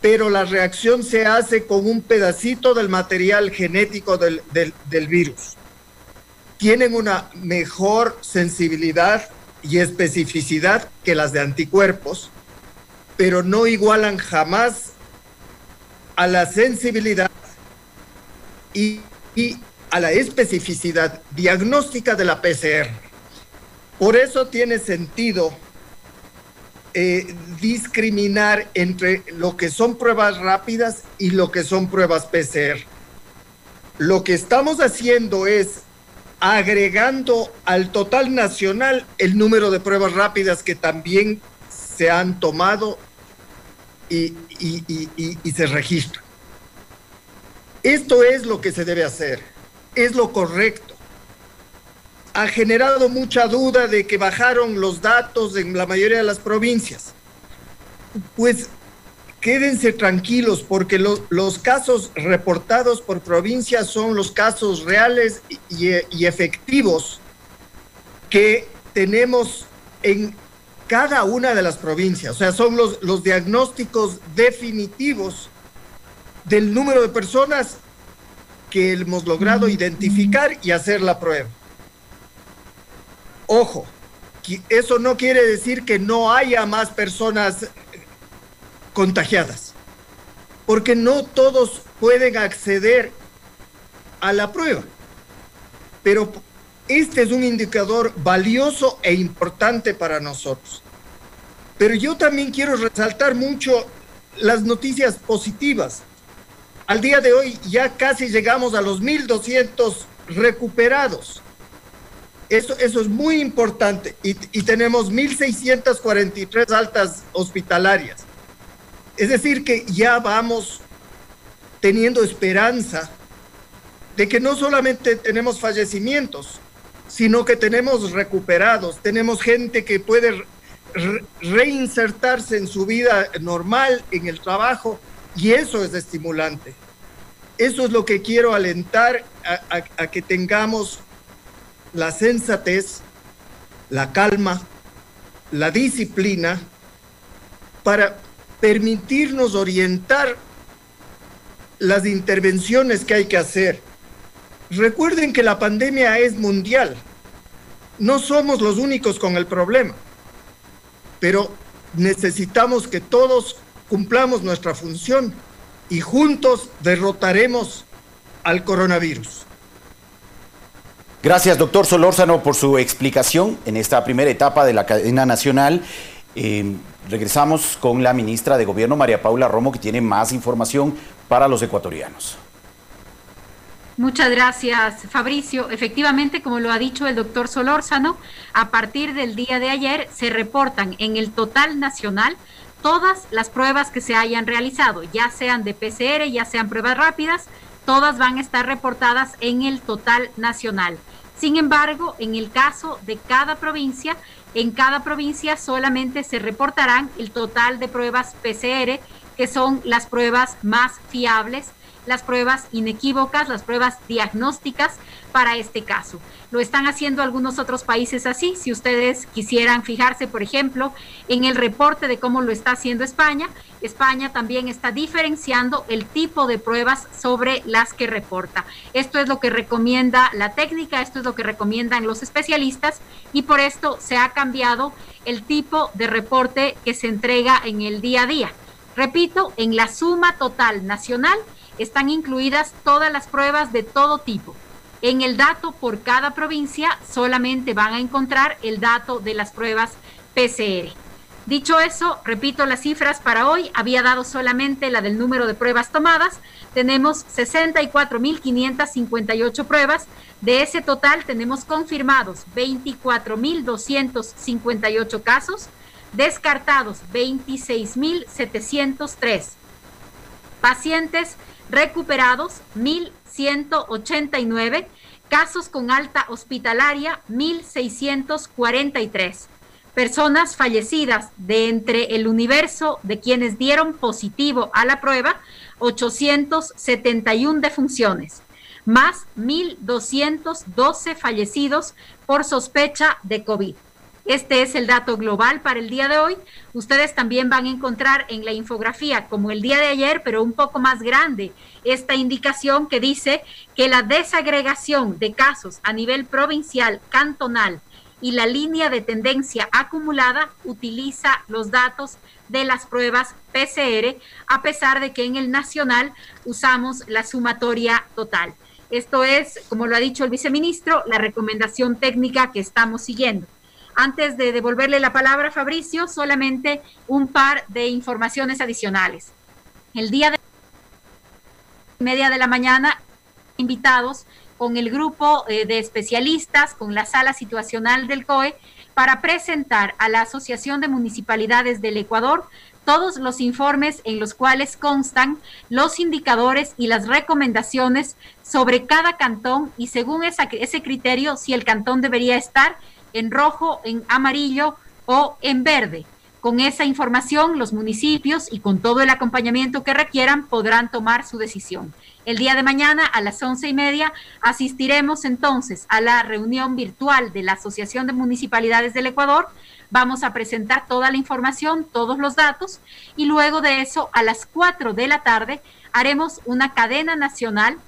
pero la reacción se hace con un pedacito del material genético del, del virus. Tienen una mejor sensibilidad y especificidad que las de anticuerpos, pero no igualan jamás a la sensibilidad y, a la especificidad diagnóstica de la PCR. Por eso tiene sentido eh, discriminar entre lo que son pruebas rápidas y lo que son pruebas PCR. Lo que estamos haciendo es agregando al total nacional el número de pruebas rápidas que también se han tomado y, y se registran. Esto es lo que se debe hacer, es lo correcto. Ha generado mucha duda de que bajaron los datos en la mayoría de las provincias. Pues quédense tranquilos porque los casos reportados por provincia son los casos reales y, efectivos que tenemos en cada una de las provincias. O sea, son los, los diagnósticos definitivos del número de personas que hemos logrado identificar y hacer la prueba. Ojo, eso no quiere decir que no haya más personas contagiadas, porque no todos pueden acceder a la prueba. Pero este es un indicador valioso e importante para nosotros. Pero yo también quiero resaltar mucho las noticias positivas. Al día de hoy ya casi llegamos a los 1.200 recuperados. Eso, eso es muy importante y, y tenemos 1.643 altas hospitalarias. Es decir, que ya vamos teniendo esperanza de que no solamente tenemos fallecimientos, sino que tenemos recuperados, tenemos gente que puede reinsertarse en su vida normal, en el trabajo, y eso es estimulante. Eso es lo que quiero alentar a que tengamos la sensatez, la calma, la disciplina para permitirnos orientar las intervenciones que hay que hacer. Recuerden que la pandemia es mundial. No somos los únicos con el problema, pero necesitamos que todos cumplamos nuestra función y juntos derrotaremos al coronavirus. Gracias, doctor Solórzano, por su explicación en esta primera etapa de la cadena nacional. Eh, regresamos con la ministra de Gobierno, María Paula Romo, que tiene más información para los ecuatorianos. Muchas gracias, Fabricio. Efectivamente, como lo ha dicho el doctor Solórzano, a partir del día de ayer se reportan en el total nacional todas las pruebas que se hayan realizado, ya sean de PCR, ya sean pruebas rápidas, todas van a estar reportadas en el total nacional. Sin embargo, en el caso de cada provincia, en cada provincia solamente se reportarán el total de pruebas PCR, que son las pruebas más fiables, las pruebas inequívocas, las pruebas diagnósticas para este caso. Lo están haciendo algunos otros países así. Si ustedes quisieran fijarse, por ejemplo, en el reporte de cómo lo está haciendo España, España también está diferenciando el tipo de pruebas sobre las que reporta. Esto es lo que recomienda la técnica, esto es lo que recomiendan los especialistas y por esto se ha cambiado el tipo de reporte que se entrega en el día a día. Repito, en la suma total nacional están incluidas todas las pruebas de todo tipo. En el dato por cada provincia solamente van a encontrar el dato de las pruebas PCR. Dicho eso, repito las cifras para hoy, había dado solamente la del número de pruebas tomadas, tenemos 64.558 pruebas, de ese total tenemos confirmados 24.258 casos, descartados 26.703, pacientes recuperados 1.189, casos con alta hospitalaria 1.643 personas fallecidas de entre el universo de quienes dieron positivo a la prueba, 871 defunciones, más 1.212 fallecidos por sospecha de COVID. Este es el dato global para el día de hoy. Ustedes también van a encontrar en la infografía, como el día de ayer, pero un poco más grande, esta indicación que dice que la desagregación de casos a nivel provincial, cantonal, y la línea de tendencia acumulada utiliza los datos de las pruebas PCR, a pesar de que en el nacional usamos la sumatoria total. Esto es, como lo ha dicho el viceministro, la recomendación técnica que estamos siguiendo. Antes de devolverle la palabra a Fabricio, solamente un par de informaciones adicionales. El día de media de la mañana, invitados con el grupo eh, de especialistas, con la sala situacional del COE, para presentar a la Asociación de Municipalidades del Ecuador todos los informes en los cuales constan los indicadores y las recomendaciones sobre cada cantón y según ese criterio si el cantón debería estar en rojo, en amarillo o en verde. Con esa información, los municipios y con todo el acompañamiento que requieran podrán tomar su decisión. El día de mañana a las once y media asistiremos entonces a la reunión virtual de la Asociación de Municipalidades del Ecuador. Vamos a presentar toda la información, todos los datos y luego de eso a las cuatro de la tarde haremos una cadena nacional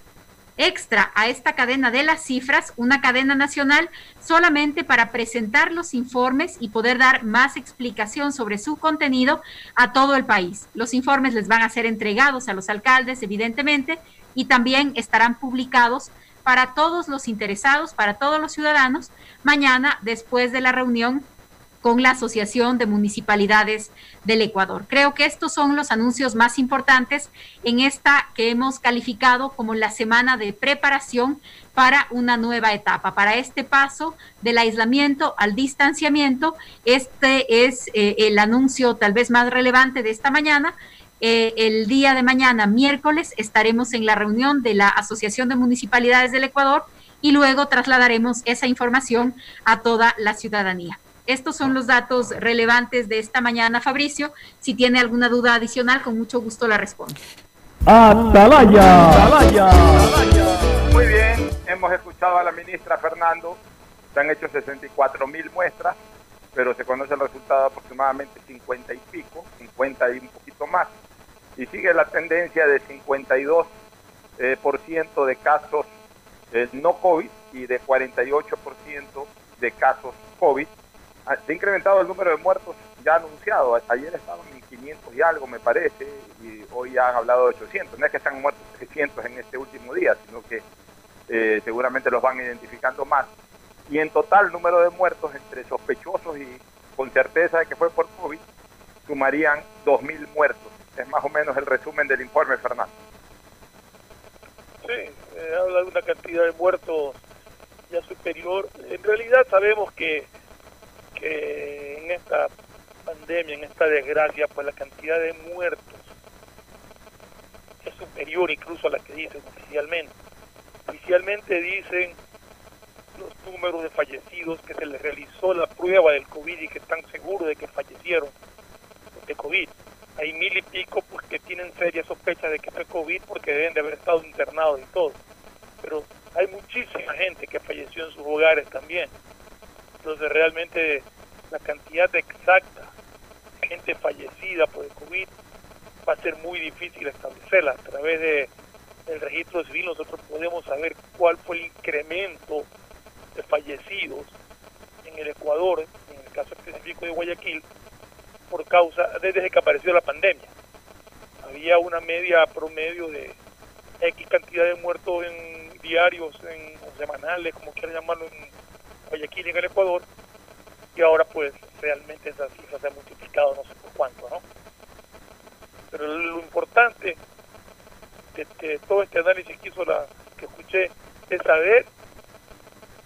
extra a esta cadena de las cifras, una cadena nacional solamente para presentar los informes y poder dar más explicación sobre su contenido a todo el país. Los informes les van a ser entregados a los alcaldes, evidentemente, y también estarán publicados para todos los interesados, para todos los ciudadanos, mañana después de la reunión con la Asociación de Municipalidades del Ecuador. Creo que estos son los anuncios más importantes en esta que hemos calificado como la semana de preparación para una nueva etapa, para este paso del aislamiento al distanciamiento. Este es eh, el anuncio tal vez más relevante de esta mañana. Eh, el día de mañana, miércoles, estaremos en la reunión de la Asociación de Municipalidades del Ecuador y luego trasladaremos esa información a toda la ciudadanía. Estos son los datos relevantes de esta mañana, Fabricio. Si tiene alguna duda adicional, con mucho gusto la respondo. Atalaya. Atalaya. Muy bien, hemos escuchado a la ministra Fernando. Se han hecho 64 mil muestras, pero se conoce el resultado de aproximadamente 50 y pico, 50 y un poquito más. Y sigue la tendencia de 52% eh, por ciento de casos eh, no COVID y de 48% de casos COVID se ha incrementado el número de muertos ya anunciado. Ayer estaban en 500 y algo, me parece, y hoy ya han hablado de 800. No es que están muertos 300 en este último día, sino que eh, seguramente los van identificando más. Y en total, el número de muertos entre sospechosos y con certeza de que fue por COVID sumarían 2.000 muertos. Es más o menos el resumen del informe, Fernando. Sí, eh, habla de una cantidad de muertos ya superior. En realidad sabemos que que en esta pandemia, en esta desgracia, pues la cantidad de muertos es superior incluso a la que dicen oficialmente. Oficialmente dicen los números de fallecidos que se les realizó la prueba del COVID y que están seguros de que fallecieron de COVID. Hay mil y pico pues, que tienen seria sospecha de que fue COVID porque deben de haber estado internados y todo. Pero hay muchísima gente que falleció en sus hogares también. Entonces realmente la cantidad exacta de gente fallecida por el COVID va a ser muy difícil establecerla. A través de, del registro civil nosotros podemos saber cuál fue el incremento de fallecidos en el Ecuador, en el caso específico de Guayaquil, por causa, desde que apareció la pandemia. Había una media promedio de X cantidad de muertos en diarios, en semanales, como quieran llamarlo, en Guayaquil, en el Ecuador, y ahora pues realmente esa cifra se ha multiplicado no sé por cuánto, ¿no? Pero lo importante de, todo este análisis que hizo la que escuché es saber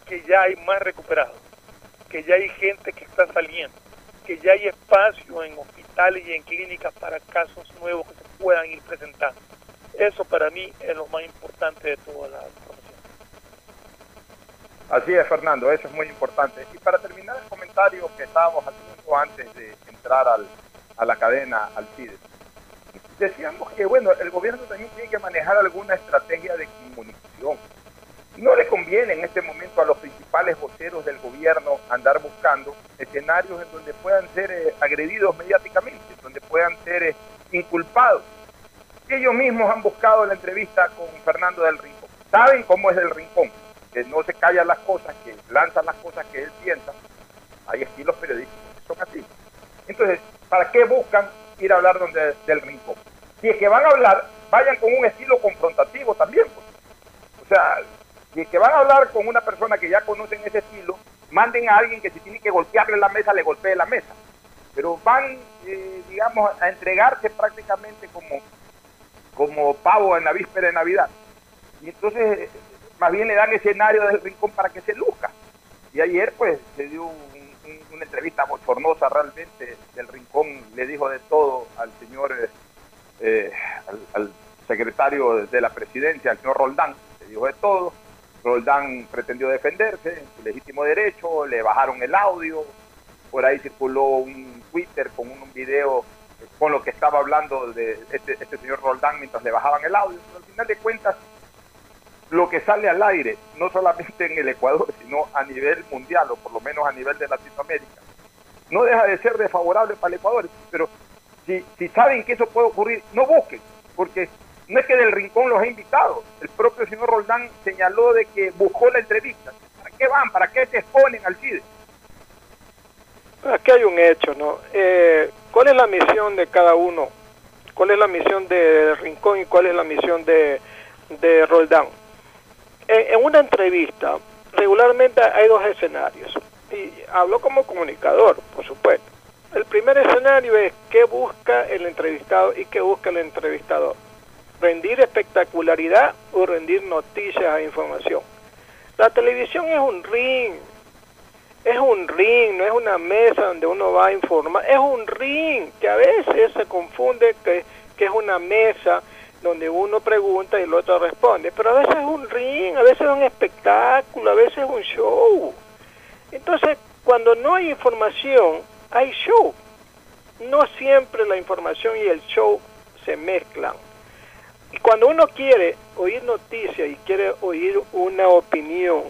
que ya hay más recuperados, que ya hay gente que está saliendo, que ya hay espacio en hospitales y en clínicas para casos nuevos que se puedan ir presentando. Eso para mí es lo más importante de toda la información. Así es, Fernando, eso es muy importante. Y para terminar el comentario que estábamos haciendo antes de entrar al, a la cadena, al CIDE, decíamos que, bueno, el gobierno también tiene que manejar alguna estrategia de comunicación. No le conviene en este momento a los principales voceros del gobierno andar buscando escenarios en donde puedan ser eh, agredidos mediáticamente, donde puedan ser eh, inculpados. Ellos mismos han buscado la entrevista con Fernando del Rincón. Saben cómo es el Rincón, que no se callan las cosas, que lanzan las cosas que él piensa. Hay estilos periodísticos que son así. Entonces, ¿para qué buscan ir a hablar donde, del Rincón? si es que van a hablar, vayan con un estilo confrontativo también. Pues. O sea, si es que van a hablar con una persona que ya conocen ese estilo, manden a alguien que si tiene que golpearle la mesa, le golpee la mesa. Pero van, eh, digamos, a entregarse prácticamente como, como pavo en la víspera de Navidad. Y entonces, más bien le dan escenario del rincón para que se luzca. Y ayer, pues, se dio una entrevista bochornosa realmente. Del rincón le dijo de todo al señor eh, eh, al, secretario de la presidencia, al señor Roldán, le dijo de todo. Roldán pretendió defenderse en su legítimo derecho, le bajaron el audio, por ahí circuló un Twitter con un, video con lo que estaba hablando de este, este, señor Roldán mientras le bajaban el audio. Pero al final de cuentas, lo que sale al aire, no solamente en el Ecuador, sino a nivel mundial, o por lo menos a nivel de Latinoamérica, no deja de ser desfavorable para el Ecuador, pero si, saben que eso puede ocurrir, no busquen, porque no es que del rincón los ha invitado. El propio señor Roldán señaló de que buscó la entrevista. ¿Para qué van? ¿Para qué se exponen al CIDE? Aquí hay un hecho, ¿no? Eh, ¿Cuál es la misión de cada uno? ¿Cuál es la misión de Rincón y cuál es la misión de, de Roldán? En una entrevista, regularmente hay dos escenarios. Y hablo como comunicador, por supuesto. El primer escenario es qué busca el entrevistado y qué busca el entrevistador. Rendir espectacularidad o rendir noticias e información. La televisión es un ring, es un ring, no es una mesa donde uno va a informar, es un ring que a veces se confunde que, que es una mesa donde uno pregunta y el otro responde, pero a veces es un ring, a veces es un espectáculo, a veces es un show. Entonces, cuando no hay información, hay show. No siempre la información y el show se mezclan. Y cuando uno quiere oír noticias y quiere oír una opinión,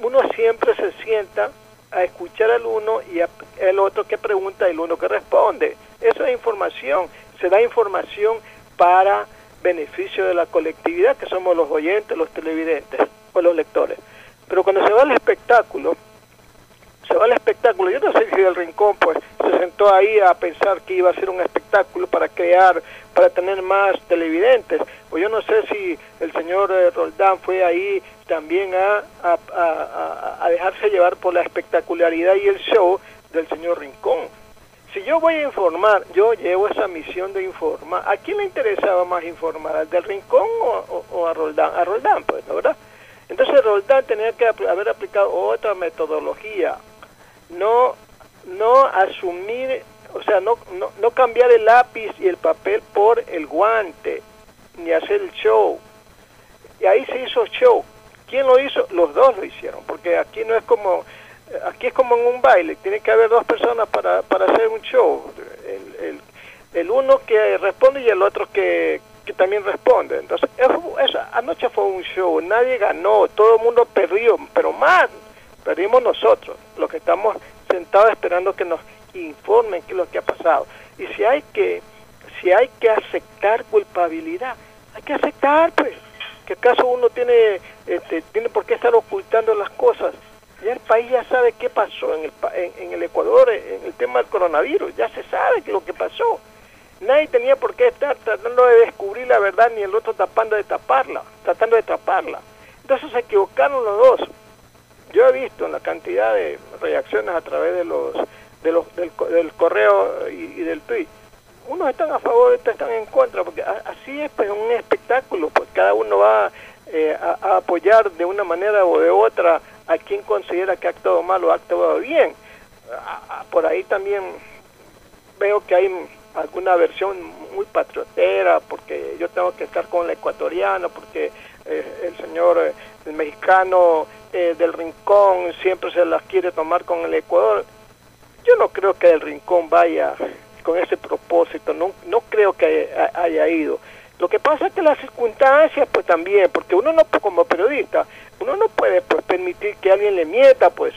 uno siempre se sienta a escuchar al uno y al otro que pregunta y el uno que responde. Eso es información. Se da información para beneficio de la colectividad, que somos los oyentes, los televidentes o los lectores. Pero cuando se va al espectáculo, se va al espectáculo. Yo no sé si el Rincón pues se sentó ahí a pensar que iba a ser un espectáculo para crear, para tener más televidentes. O yo no sé si el señor eh, Roldán fue ahí también a, a, dejarse llevar por la espectacularidad y el show del señor Rincón. Si yo voy a informar, yo llevo esa misión de informar. ¿A quién le interesaba más informar? ¿Al del Rincón o, a Roldán? A Roldán, pues, ¿no verdad? Entonces Roldán tenía que haber aplicado otra metodología, no, no asumir, o sea, no, no, no cambiar el lápiz y el papel por el guante, ni hacer el show. Y ahí se hizo show. ¿Quién lo hizo? Los dos lo hicieron, porque aquí no es como, aquí es como en un baile, tiene que haber dos personas para, para hacer un show. El, el, uno que responde y el otro que, que también responde. Entonces, esa, anoche fue un show, nadie ganó, todo el mundo perdió, pero más perdimos nosotros, los que estamos sentados esperando que nos informen qué es lo que ha pasado. Y si hay que, si hay que aceptar culpabilidad, hay que aceptar, pues, que acaso uno tiene, este, tiene por qué estar ocultando las cosas. Ya el país ya sabe qué pasó en el, en, el Ecuador, en el tema del coronavirus, ya se sabe lo que pasó. Nadie tenía por qué estar tratando de descubrir la verdad ni el otro tapando de taparla, tratando de taparla. Entonces se equivocaron los dos yo he visto en la cantidad de reacciones a través de los, de los del, del correo y, del tweet, unos están a favor, otros están en contra, porque así es pues, un espectáculo, pues cada uno va eh, a apoyar de una manera o de otra a quien considera que ha actuado mal o ha actuado bien. Por ahí también veo que hay alguna versión muy patriotera, porque yo tengo que estar con el ecuatoriano, porque eh, el señor, eh, el mexicano eh, del rincón siempre se las quiere tomar con el Ecuador. Yo no creo que el rincón vaya con ese propósito, no, no creo que haya ido. Lo que pasa es que las circunstancias, pues también, porque uno no, como periodista, uno no puede pues, permitir que alguien le mienta, pues.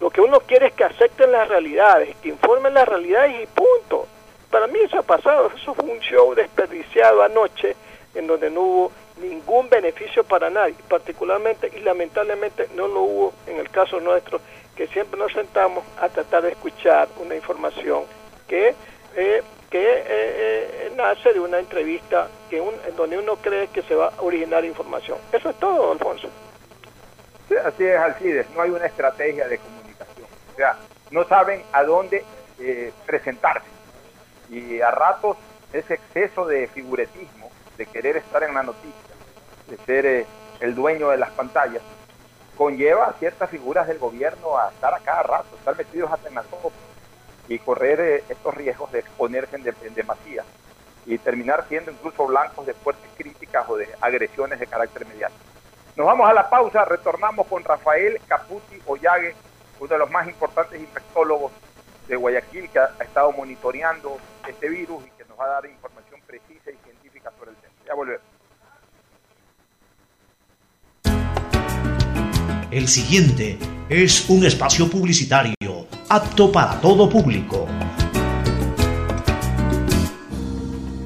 Lo que uno quiere es que acepten las realidades, que informen las realidades y punto. Para mí eso ha pasado, eso fue un show desperdiciado anoche en donde no hubo ningún beneficio para nadie, particularmente y lamentablemente no lo hubo en el caso nuestro, que siempre nos sentamos a tratar de escuchar una información que, eh, que eh, eh, nace de una entrevista que un, en donde uno cree que se va a originar información. Eso es todo, Alfonso. Sí, así es, Alcides, no hay una estrategia de comunicación. O sea, no saben a dónde eh, presentarse. Y a ratos ese exceso de figuretismo, de querer estar en la noticia, de ser eh, el dueño de las pantallas, conlleva a ciertas figuras del gobierno a estar a cada rato, estar metidos hasta en la sopa y correr eh, estos riesgos de exponerse en, en demasía y terminar siendo incluso blancos de fuertes críticas o de agresiones de carácter mediático. Nos vamos a la pausa, retornamos con Rafael Caputi Ollague, uno de los más importantes infectólogos de Guayaquil que ha, estado monitoreando este virus y que nos va a dar información precisa y científica sobre el tema. Ya volvemos. El siguiente es un espacio publicitario apto para todo público.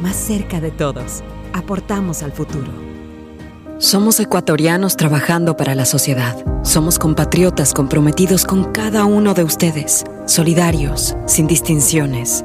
más cerca de todos. Aportamos al futuro. Somos ecuatorianos trabajando para la sociedad. Somos compatriotas comprometidos con cada uno de ustedes, solidarios, sin distinciones.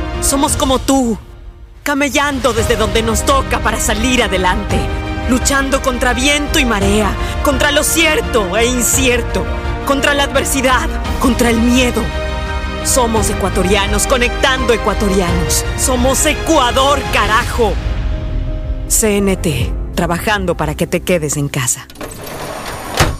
Somos como tú, camellando desde donde nos toca para salir adelante, luchando contra viento y marea, contra lo cierto e incierto, contra la adversidad, contra el miedo. Somos ecuatorianos conectando ecuatorianos. Somos Ecuador, carajo. CNT, trabajando para que te quedes en casa.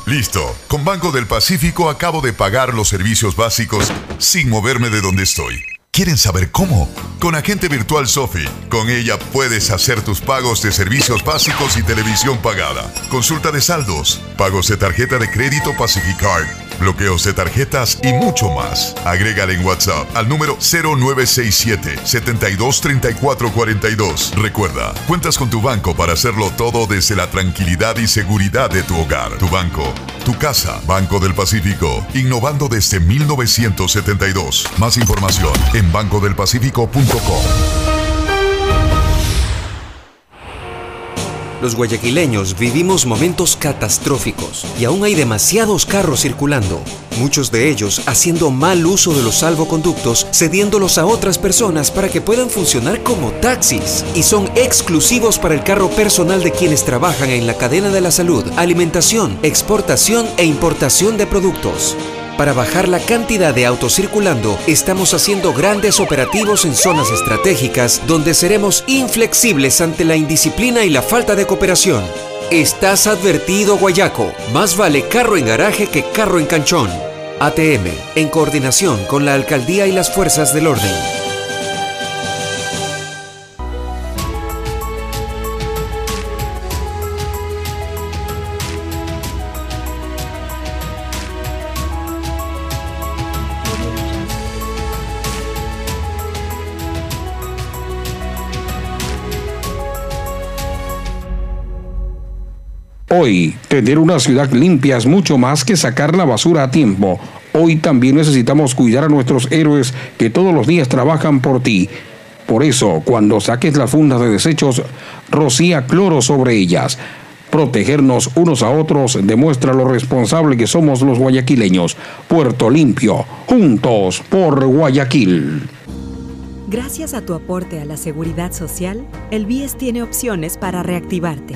Listo. Con Banco del Pacífico acabo de pagar los servicios básicos sin moverme de donde estoy. ¿Quieren saber cómo? Con Agente Virtual Sofi. Con ella puedes hacer tus pagos de servicios básicos y televisión pagada. Consulta de saldos, pagos de tarjeta de crédito Pacificard, bloqueos de tarjetas y mucho más. Agrégale en WhatsApp al número 0967 723442. Recuerda, cuentas con tu banco para hacerlo todo desde la tranquilidad y seguridad de tu hogar. Tu banco, tu casa, Banco del Pacífico, innovando desde 1972. Más información en bancodelpacifico.com. Los guayaquileños vivimos momentos catastróficos y aún hay demasiados carros circulando, muchos de ellos haciendo mal uso de los salvoconductos, cediéndolos a otras personas para que puedan funcionar como taxis y son exclusivos para el carro personal de quienes trabajan en la cadena de la salud, alimentación, exportación e importación de productos. Para bajar la cantidad de autos circulando, estamos haciendo grandes operativos en zonas estratégicas donde seremos inflexibles ante la indisciplina y la falta de cooperación. Estás advertido, Guayaco. Más vale carro en garaje que carro en canchón. ATM, en coordinación con la alcaldía y las fuerzas del orden. Hoy, tener una ciudad limpia es mucho más que sacar la basura a tiempo. Hoy también necesitamos cuidar a nuestros héroes que todos los días trabajan por ti. Por eso, cuando saques las fundas de desechos, rocía cloro sobre ellas. Protegernos unos a otros demuestra lo responsable que somos los guayaquileños. Puerto Limpio, juntos por Guayaquil. Gracias a tu aporte a la seguridad social, el BIES tiene opciones para reactivarte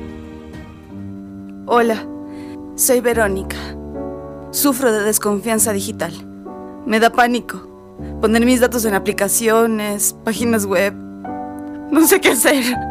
Hola. Soy Verónica. Sufro de desconfianza digital. Me da pánico poner mis datos en aplicaciones, páginas web. No sé qué hacer.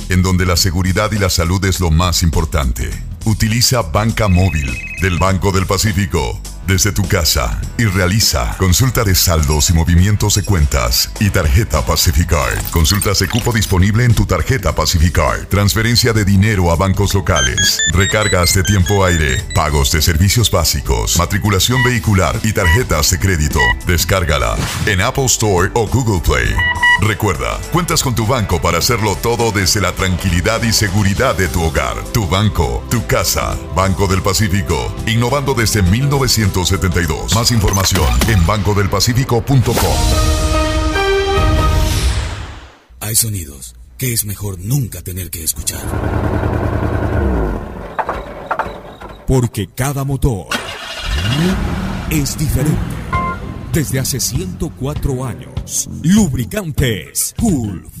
en donde la seguridad y la salud es lo más importante, utiliza Banca Móvil del Banco del Pacífico desde tu casa y realiza consulta de saldos y movimientos de cuentas y tarjeta Pacificard. Consultas de cupo disponible en tu tarjeta Pacificard. Transferencia de dinero a bancos locales. Recargas de tiempo aire. Pagos de servicios básicos. Matriculación vehicular y tarjetas de crédito. Descárgala en Apple Store o Google Play. Recuerda, cuentas con tu banco para hacerlo todo desde la tranquilidad y seguridad de tu hogar. Tu banco, tu casa. Banco del Pacífico. Innovando desde 1900 más información en bancodelpacífico.com. Hay sonidos que es mejor nunca tener que escuchar. Porque cada motor es diferente. Desde hace 104 años, lubricantes Gulf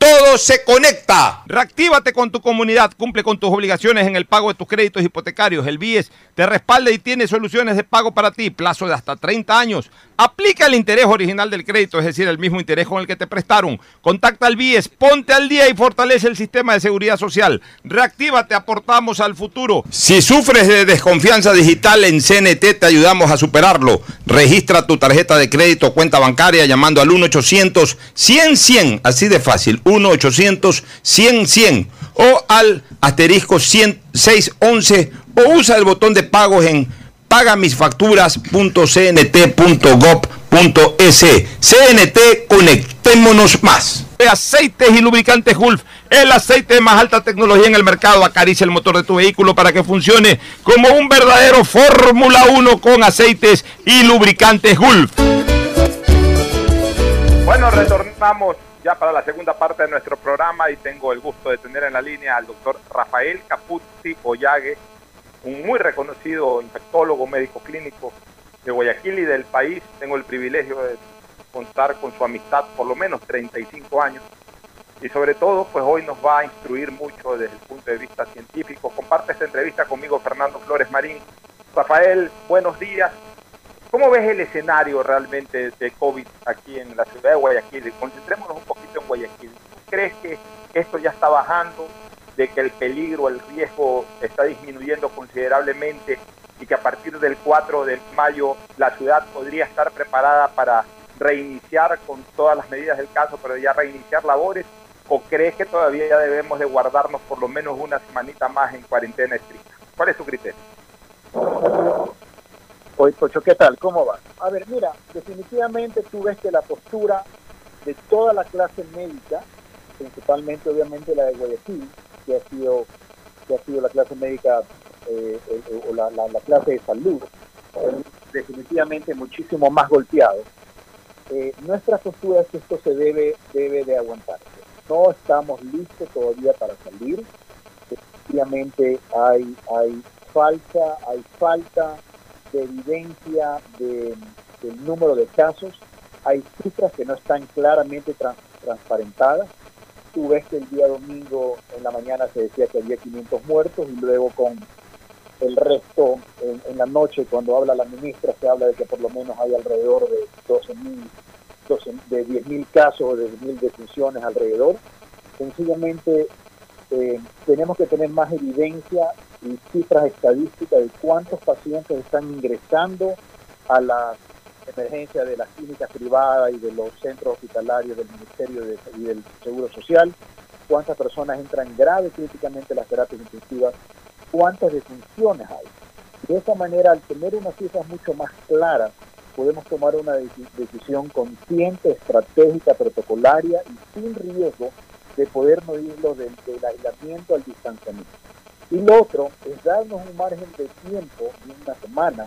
todo se conecta. Reactívate con tu comunidad, cumple con tus obligaciones en el pago de tus créditos hipotecarios. El BIES te respalda y tiene soluciones de pago para ti, plazo de hasta 30 años. Aplica el interés original del crédito, es decir, el mismo interés con el que te prestaron. Contacta al BIES, ponte al día y fortalece el sistema de seguridad social. Reactívate, aportamos al futuro. Si sufres de desconfianza digital en CNT, te ayudamos a superarlo. Registra tu tarjeta de crédito o cuenta bancaria llamando al 1-800-100-100, así de fácil, 1-800-100-100 o al asterisco 100, 611 o usa el botón de pagos en pagamisfacturas.cnt.gov.es. CNT, conectémonos más. Aceites y lubricantes Gulf, el aceite de más alta tecnología en el mercado. Acaricia el motor de tu vehículo para que funcione como un verdadero Fórmula 1 con aceites y lubricantes Gulf. Bueno, retornamos ya para la segunda parte de nuestro programa y tengo el gusto de tener en la línea al doctor Rafael Capuzzi Ollague, un muy reconocido infectólogo médico clínico de Guayaquil y del país. Tengo el privilegio de contar con su amistad por lo menos 35 años y sobre todo pues hoy nos va a instruir mucho desde el punto de vista científico. Comparte esta entrevista conmigo Fernando Flores Marín. Rafael, buenos días. ¿Cómo ves el escenario realmente de COVID aquí en la ciudad de Guayaquil? Concentrémonos un poquito en Guayaquil. ¿Tú crees que esto ya está bajando, de que el peligro, el riesgo está disminuyendo considerablemente y que a partir del 4 de mayo la ciudad podría estar preparada para reiniciar con todas las medidas del caso, pero ya reiniciar labores? ¿O crees que todavía debemos de guardarnos por lo menos una semanita más en cuarentena estricta? ¿Cuál es tu criterio? Oye, Cocho, ¿qué tal? ¿Cómo va? A ver, mira, definitivamente tú ves que la postura de toda la clase médica, principalmente obviamente la de Guayaquil, que ha sido, que ha sido la clase médica eh, eh, o la, la, la, clase de salud, eh, definitivamente muchísimo más golpeado. nuestra postura es que esto se debe, debe de aguantarse. No estamos listos todavía para salir. Definitivamente hay, hay falta, hay falta de evidencia de, del número de casos. Hay cifras que no están claramente trans, transparentadas. Tú ves que el día domingo en la mañana se decía que había 500 muertos y luego con el resto en, en la noche cuando habla la ministra se habla de que por lo menos hay alrededor de 12 mil, 12, de 10 mil casos o de 10 mil defunciones alrededor. Sencillamente eh, tenemos que tener más evidencia y cifras estadísticas de cuántos pacientes están ingresando a las emergencias de las clínicas privadas y de los centros hospitalarios del Ministerio de, y del Seguro Social, cuántas personas entran grave críticamente a las terapias intensivas, cuántas defunciones hay. De esa manera, al tener unas cifras mucho más claras, podemos tomar una decisión consciente, estratégica, protocolaria y sin riesgo de poder medirlo del, del aislamiento al distanciamiento. Y lo otro es darnos un margen de tiempo, de una semana,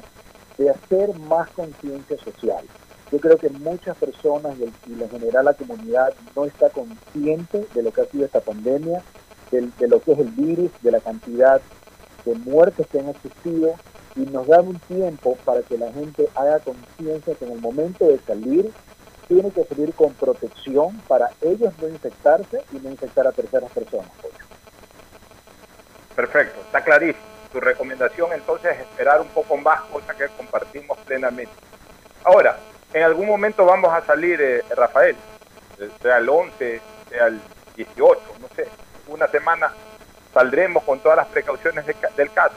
de hacer más conciencia social. Yo creo que muchas personas y, en general la comunidad no está consciente de lo que ha sido esta pandemia, de, de lo que es el virus, de la cantidad de muertes que han existido y nos da un tiempo para que la gente haga conciencia que en el momento de salir tiene que salir con protección para ellos no infectarse y no infectar a terceras personas. Perfecto, está clarísimo. Tu recomendación entonces es esperar un poco más, cosa que compartimos plenamente. Ahora, en algún momento vamos a salir, eh, Rafael, sea el 11, sea el 18, no sé, una semana saldremos con todas las precauciones de, del caso.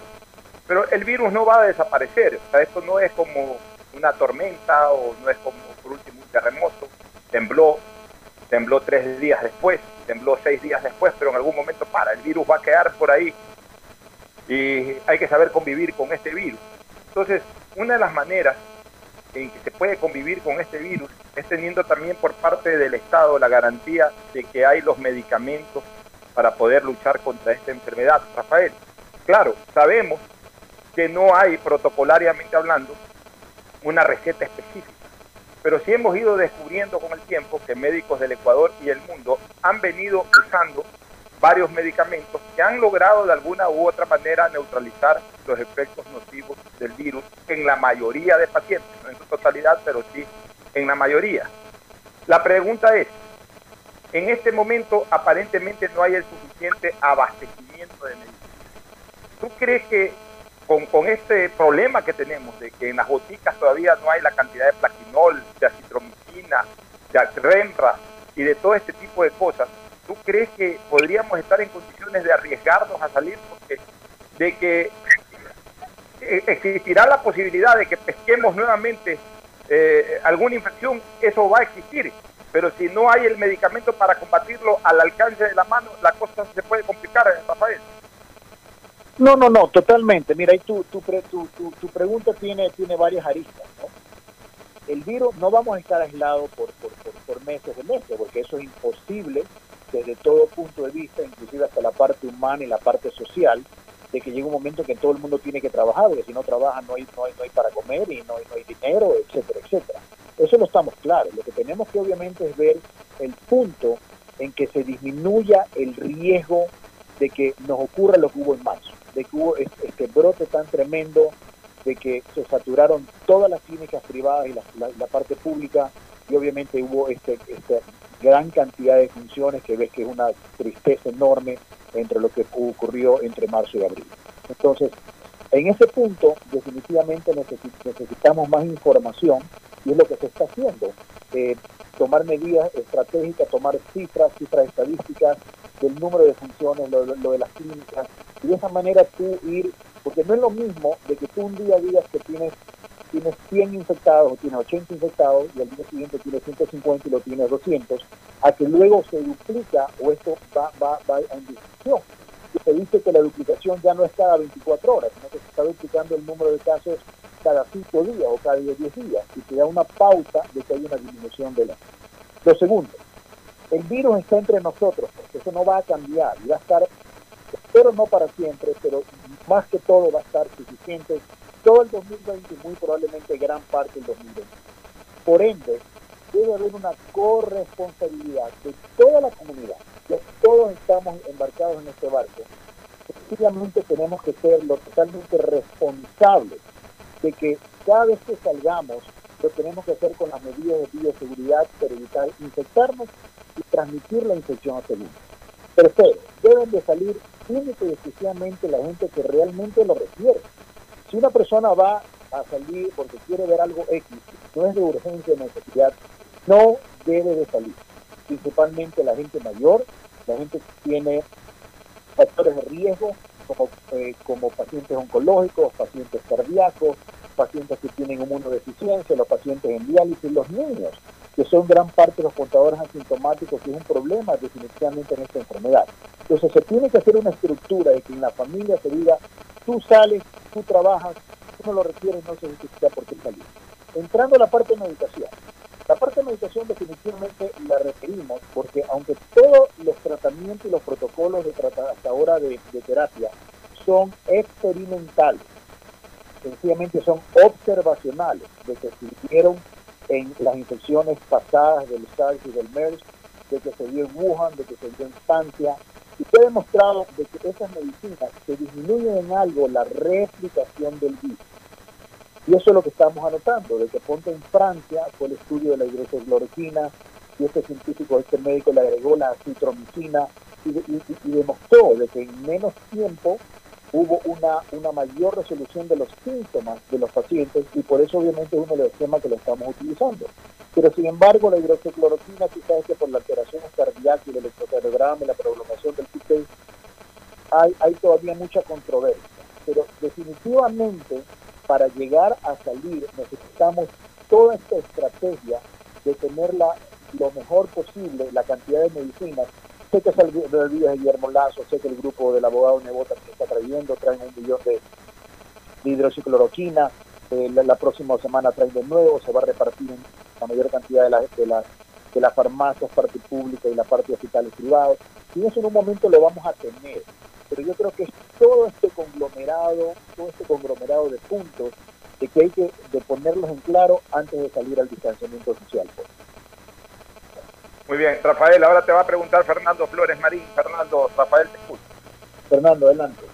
Pero el virus no va a desaparecer, o sea, esto no es como una tormenta o no es como, por último, terremoto. Tembló, tembló tres días después, tembló seis días después, pero en algún momento para, el virus va a quedar por ahí y hay que saber convivir con este virus. Entonces, una de las maneras en que se puede convivir con este virus es teniendo también por parte del Estado la garantía de que hay los medicamentos para poder luchar contra esta enfermedad. Rafael, claro, sabemos que no hay protocolariamente hablando una receta específica, pero sí hemos ido descubriendo con el tiempo que médicos del Ecuador y el mundo han venido usando varios medicamentos que han logrado de alguna u otra manera neutralizar los efectos nocivos del virus en la mayoría de pacientes, no en su totalidad, pero sí en la mayoría. La pregunta es, en este momento aparentemente no hay el suficiente abastecimiento de medicinas. ¿Tú crees que con, con este problema que tenemos de que en las boticas todavía no hay la cantidad de plaquinol, de acitromicina, de Remra y de todo este tipo de cosas, ¿tú crees que podríamos estar en condiciones de arriesgarnos a salir? Porque de que eh, existirá la posibilidad de que pesquemos nuevamente eh, alguna infección, eso va a existir. Pero si no hay el medicamento para combatirlo al alcance de la mano, la cosa se puede complicar, Rafael. No, no, no, totalmente. Mira, ahí tu, tu, tu, tu, pregunta tiene, tiene varias aristas. ¿no? El virus no vamos a estar aislados por, por, por, meses de meses, porque eso es imposible desde todo punto de vista, inclusive hasta la parte humana y la parte social, de que llega un momento que todo el mundo tiene que trabajar, porque si no trabaja no hay, no hay, no hay para comer y no hay, no hay dinero, etcétera, etcétera. Eso no estamos claros. Lo que tenemos que obviamente es ver el punto en que se disminuya el riesgo de que nos ocurra lo que hubo en marzo, de que hubo es- este brote tan tremendo, de que se saturaron todas las clínicas privadas y la, parte pública, y obviamente hubo este, esta gran cantidad de funciones que ves que es una tristeza enorme entre lo que ocurrió entre marzo y abril. Entonces, en ese punto, definitivamente necesi- necesitamos más información y es lo que se está haciendo. Eh, tomar medidas estratégicas, tomar cifras, cifras estadísticas del número de funciones, lo, lo de las clínicas, y de esa manera tú ir, porque no es lo mismo de que tú un día digas que tienes tienes 100 infectados o tienes 80 infectados y al día siguiente tienes 150 y lo tienes 200, a que luego se duplica o esto va, va, va en discusión. Y se dice que la duplicación ya no es cada 24 horas, sino que se está duplicando el número de casos cada 5 días o cada 10 días y te da una pauta de que hay una disminución de la. Lo segundo, el virus está entre nosotros, eso no va a cambiar y va a estar, espero no para siempre, pero más que todo va a estar suficiente todo el 2020 y muy probablemente gran parte del 2020. Por ende, debe haber una corresponsabilidad de toda la comunidad, que todos estamos embarcados en este barco. Sencillamente tenemos que ser lo totalmente responsables de que cada vez que salgamos lo tenemos que hacer con las medidas de bioseguridad para evitar infectarnos y transmitir la infección a segundo. Tercero, deben de salir única y exclusivamente la gente que realmente lo requiere. Si una persona va a salir porque quiere ver algo X, no es de urgencia o necesidad, no debe de salir. Principalmente la gente mayor, la gente que tiene factores de riesgo, como, eh, como pacientes oncológicos, pacientes cardíacos, pacientes que tienen inmunodeficiencia, los pacientes en diálisis, los niños, que son gran parte de los portadores asintomáticos, que es un problema definitivamente en esta enfermedad. Entonces se tiene que hacer una estructura de que en la familia se diga, tú sales, tú trabajas, tú no lo requieres, no se justifica por qué salir. Entrando a la parte de medicación. La parte de medicación definitivamente la requerimos porque aunque todos los tratamientos y los protocolos de hasta ahora de, terapia son experimentales, sencillamente son observacionales de que se hicieron en las infecciones pasadas del SARS y del MERS, de que se dio en Wuhan, de que se dio en Francia, y se ha demostrado de que esas medicinas que disminuyen en algo la replicación del virus. Y eso es lo que estamos anotando, de que ponte en Francia fue el estudio de la hidroxicloroquina, y este científico, este médico le agregó la citromicina y, y- y demostró de que en menos tiempo hubo una, una mayor resolución de los síntomas de los pacientes y por eso obviamente es uno de los temas que lo estamos utilizando. Pero sin embargo la hidroxicloroquina, tú sabes que por la alteración cardíaca el electrocardiograma y la prolongación del PK, hay, hay todavía mucha controversia. Pero definitivamente para llegar a salir necesitamos toda esta estrategia de tenerla lo mejor posible, la cantidad de medicinas. Sé que es el de Guillermo Lazo, sé que el grupo del abogado Nebota que está trayendo, traen un millón de, hidroxicloroquina, eh, la, la próxima semana traen de nuevo, se va a repartir en la mayor cantidad de, las de, las de las farmacias, parte pública y la parte de hospitales privados. Y eso en un momento lo vamos a tener. Pero yo creo que es todo este conglomerado, todo este conglomerado de puntos de que hay que de ponerlos en claro antes de salir al distanciamiento social. pues. Muy bien, Rafael, ahora te va a preguntar Fernando Flores Marín. Fernando, Rafael, te escucho. Fernando, adelante.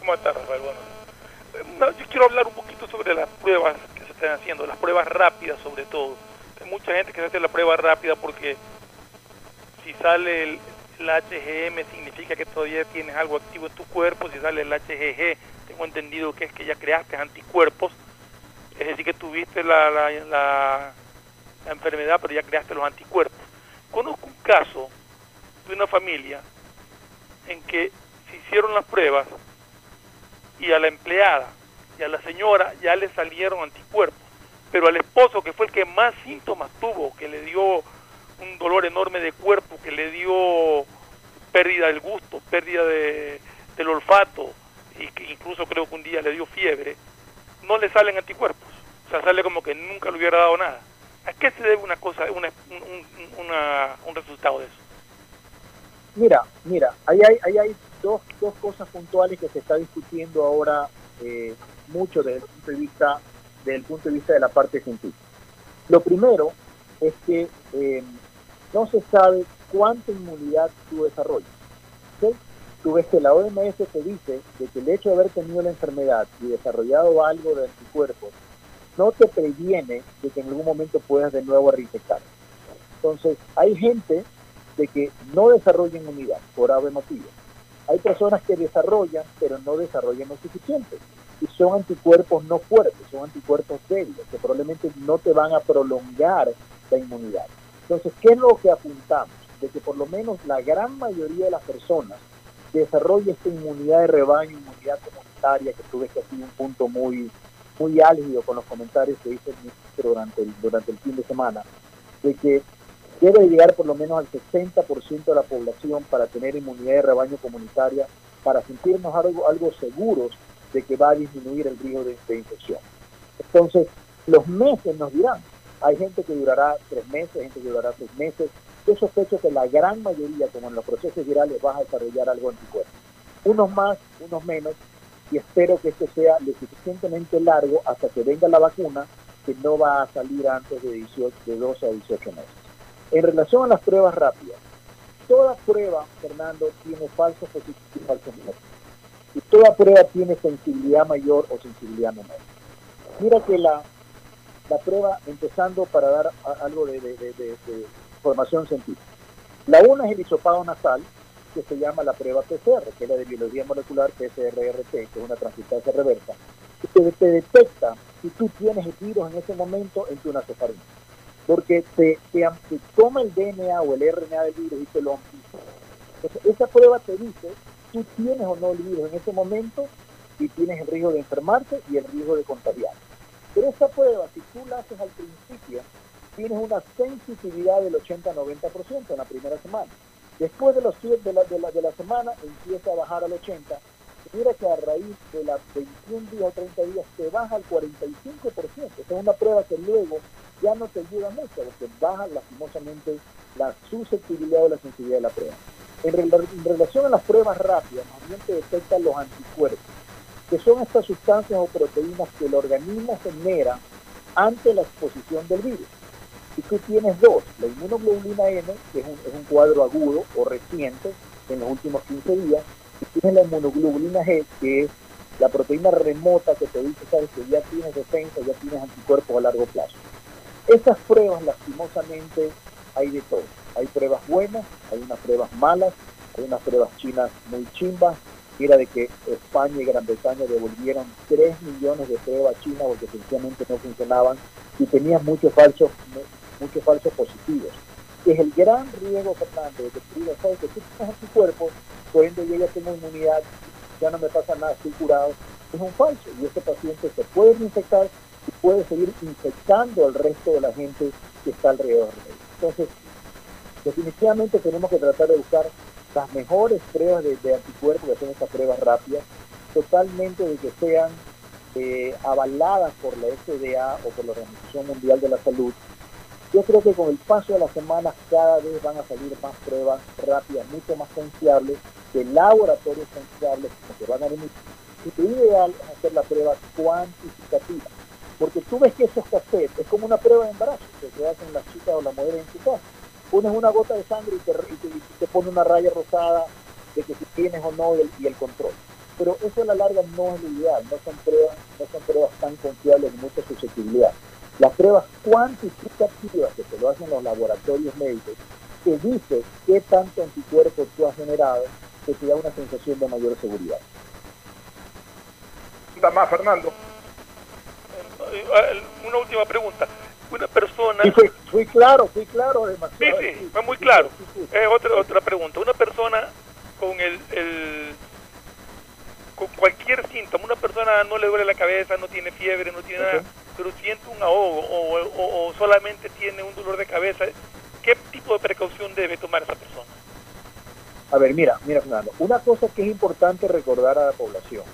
¿Cómo estás, Rafael? Bueno, eh, no, yo quiero hablar un poquito sobre las pruebas que se están haciendo, las pruebas rápidas sobre todo. Hay mucha gente que se hace la prueba rápida porque si si sale el, el HGM significa que todavía tienes algo activo en tu cuerpo, si sale el HGG, tengo entendido que es que ya creaste anticuerpos, es decir, que tuviste la, la, la, la enfermedad, pero ya creaste los anticuerpos. Conozco un caso de una familia en que se hicieron las pruebas y a la empleada y a la señora ya le salieron anticuerpos, pero al esposo, que fue el que más síntomas tuvo, que le dio un dolor enorme de cuerpo, que le dio pérdida del gusto, pérdida de, del olfato, y que incluso creo que un día le dio fiebre, no le salen anticuerpos. O sea, sale como que nunca le hubiera dado nada. ¿A qué se debe una cosa, una, un, un resultado de eso? Mira, mira, ahí hay, ahí hay dos, dos cosas puntuales que se está discutiendo ahora eh, mucho desde el punto de vista desde el punto de vista de la parte científica. Lo primero es que eh, no se sabe cuánta inmunidad tú desarrollas. ¿sí? Tú ves que la OMS te dice de que el hecho de haber tenido la enfermedad y desarrollado algo de anticuerpos no te previene de que en algún momento puedas de nuevo reinfectar. Entonces, hay gente de que no desarrolla inmunidad por ave motivo. Hay personas que desarrollan, pero no desarrollan lo suficiente. Y son anticuerpos no fuertes, son anticuerpos débiles, que probablemente no te van a prolongar la inmunidad. Entonces, ¿qué es lo que apuntamos? De que por lo menos la gran mayoría de las personas desarrolle esta inmunidad de rebaño, inmunidad comunitaria, que tú ves que ha sido un punto muy, muy álgido con los comentarios que hizo el ministro durante el, durante el fin de semana, de que debe llegar por lo menos al 60% de la población para tener inmunidad de rebaño comunitaria, para sentirnos algo, algo seguros de que va a disminuir el riesgo de, infección. Entonces, los meses nos dirán, hay gente que durará tres meses, gente que durará seis meses. Yo sospecho que la gran mayoría, como en los procesos virales, va a desarrollar algo anticuerpo. Unos más, unos menos, y espero que esto sea lo suficientemente largo hasta que venga la vacuna, que no va a salir antes de, 18, de 12 a 18 meses. En relación a las pruebas rápidas, toda prueba, Fernando, tiene falsos positivos y falsos negativos. Y toda prueba tiene sensibilidad mayor o sensibilidad menor. Mira que la, la prueba, empezando para dar algo de, información científica. La una es el hisopado nasal, que se llama la prueba PCR, que es la de biología molecular PCR-RT, que es una transcriptasa reversa, que te, te detecta si tú tienes el virus en ese momento en tu nasofaringe. Porque te, te, te toma el DNA o el RNA del virus y te lo amplifica. Esa prueba te dice tú tienes o no el virus en ese momento y tienes el riesgo de enfermarte y el riesgo de contagiar. Pero esta prueba, si tú la haces al principio, tienes una sensitividad del 80-90% en la primera semana. Después de los de la, de, la, de la semana empieza a bajar al 80. Y Mira que a raíz de las 21 días o 30 días te baja al 45%. Esa es una prueba que luego ya no te ayuda mucho porque baja lastimosamente la susceptibilidad o la sensibilidad de la prueba. En relación a las pruebas rápidas, más bien te detectan los anticuerpos que son estas sustancias o proteínas que el organismo genera ante la exposición del virus. Y tú tienes dos, la inmunoglobulina M, que es un, es un cuadro agudo o reciente en los últimos 15 días, y tienes la inmunoglobulina G, que es la proteína remota que te dice, sabes, que ya tienes defensa, ya tienes anticuerpos a largo plazo. Esas pruebas, lastimosamente, hay de todo. Hay pruebas buenas, hay unas pruebas malas, hay unas pruebas chinas muy chimbas. Mira de que España y Gran Bretaña devolvieron 3 millones de pruebas chinas porque sencillamente no funcionaban y tenían muchos falsos, muchos falsos positivos. Es el gran riesgo, Fernando, de que tú digas, sabes que tú tienes anticuerpos, por ende yo ya tengo inmunidad, ya no me pasa nada, estoy curado. Es un falso y este paciente se puede infectar y puede seguir infectando al resto de la gente que está alrededor de él. Entonces, definitivamente tenemos que tratar de buscar las mejores pruebas de, de anticuerpos, que son estas pruebas rápidas, totalmente de que sean eh, avaladas por la FDA o por la Organización Mundial de la Salud. Yo creo que con el paso de las semanas cada vez van a salir más pruebas rápidas, mucho más confiables, de laboratorios confiables que van a venir. Y lo ideal es hacer la prueba cuantificativa, porque tú ves que esos cassettes es como una prueba de embarazo que se hacen las chicas o las mujeres en su casa. Pones una gota de sangre y te, y te, y te pone una raya rosada de que si tienes o no el- y el control. Pero eso a la larga no es lo ideal, no son pruebas, no son pruebas tan confiables de mucha susceptibilidad. Las pruebas cuantificativas que se lo hacen los laboratorios médicos te dice qué tanto anticuerpo tú has generado que te da una sensación de mayor seguridad. más, Fernando. Eh, una última pregunta. Una persona... Y fui, fui claro, fui claro demasiado. Sí, sí, fue muy claro. Eh, otra, otra pregunta. Una persona con el, el con cualquier síntoma, una persona no le duele la cabeza, no tiene fiebre, no tiene nada, siente un ahogo o, o, solamente tiene un dolor de cabeza, ¿qué tipo de precaución debe tomar esa persona? A ver, mira, mira Fernando, una cosa que es importante recordar a la población,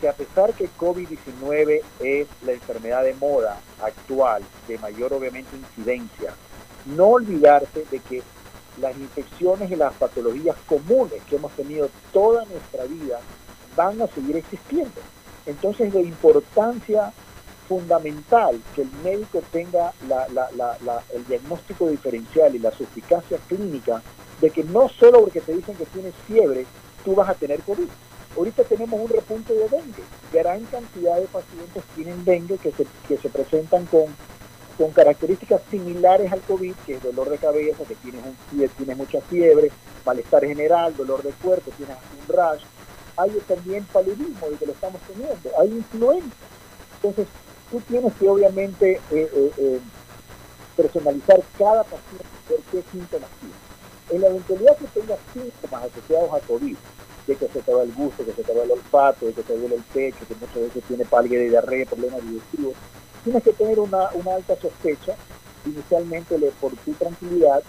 que a pesar que COVID-19 es la enfermedad de moda actual, de mayor obviamente incidencia, no olvidarse de que las infecciones y las patologías comunes que hemos tenido toda nuestra vida van a seguir existiendo. Entonces, la importancia fundamental que el médico tenga el diagnóstico diferencial y la suficacia clínica de que no solo porque te dicen que tienes fiebre, tú vas a tener COVID. Ahorita tenemos un repunte de dengue. Gran cantidad de pacientes tienen dengue que se, que se presentan con, con características similares al COVID, que es dolor de cabeza, que tienes, un, tienes mucha fiebre, malestar general, dolor de cuerpo, tienes un rash. Hay también paludismo, de que lo estamos teniendo. Hay influenza. Entonces, tú tienes que obviamente eh, eh, eh, personalizar cada paciente, ver qué síntomas tiene. En la eventualidad que tengas síntomas asociados a COVID, de que se te va el gusto, que se te va el olfato, de que te duele el pecho, que muchas veces tiene pálida de diarrea, problemas digestivos, tienes que tener una, alta sospecha. Inicialmente, le, por tu tranquilidad,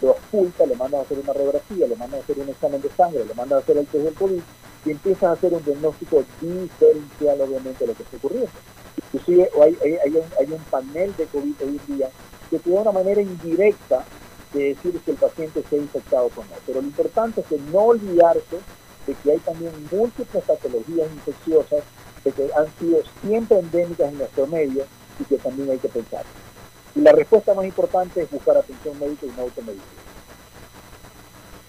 lo oculta, le mandas a hacer una radiografía, le mandas a hacer un examen de sangre, le mandas a hacer el test del COVID y empiezas a hacer un diagnóstico diferencial, obviamente, de lo que está ocurriendo. Inclusive hay, hay, hay, un, hay un panel de COVID hoy en día que te da una manera indirecta de decir que el paciente se ha infectado con él. Pero lo importante es que no olvidarse de que hay también múltiples patologías infecciosas que han sido siempre endémicas en nuestro medio y que también hay que pensar. Y la respuesta más importante es buscar atención médica y no automedicina.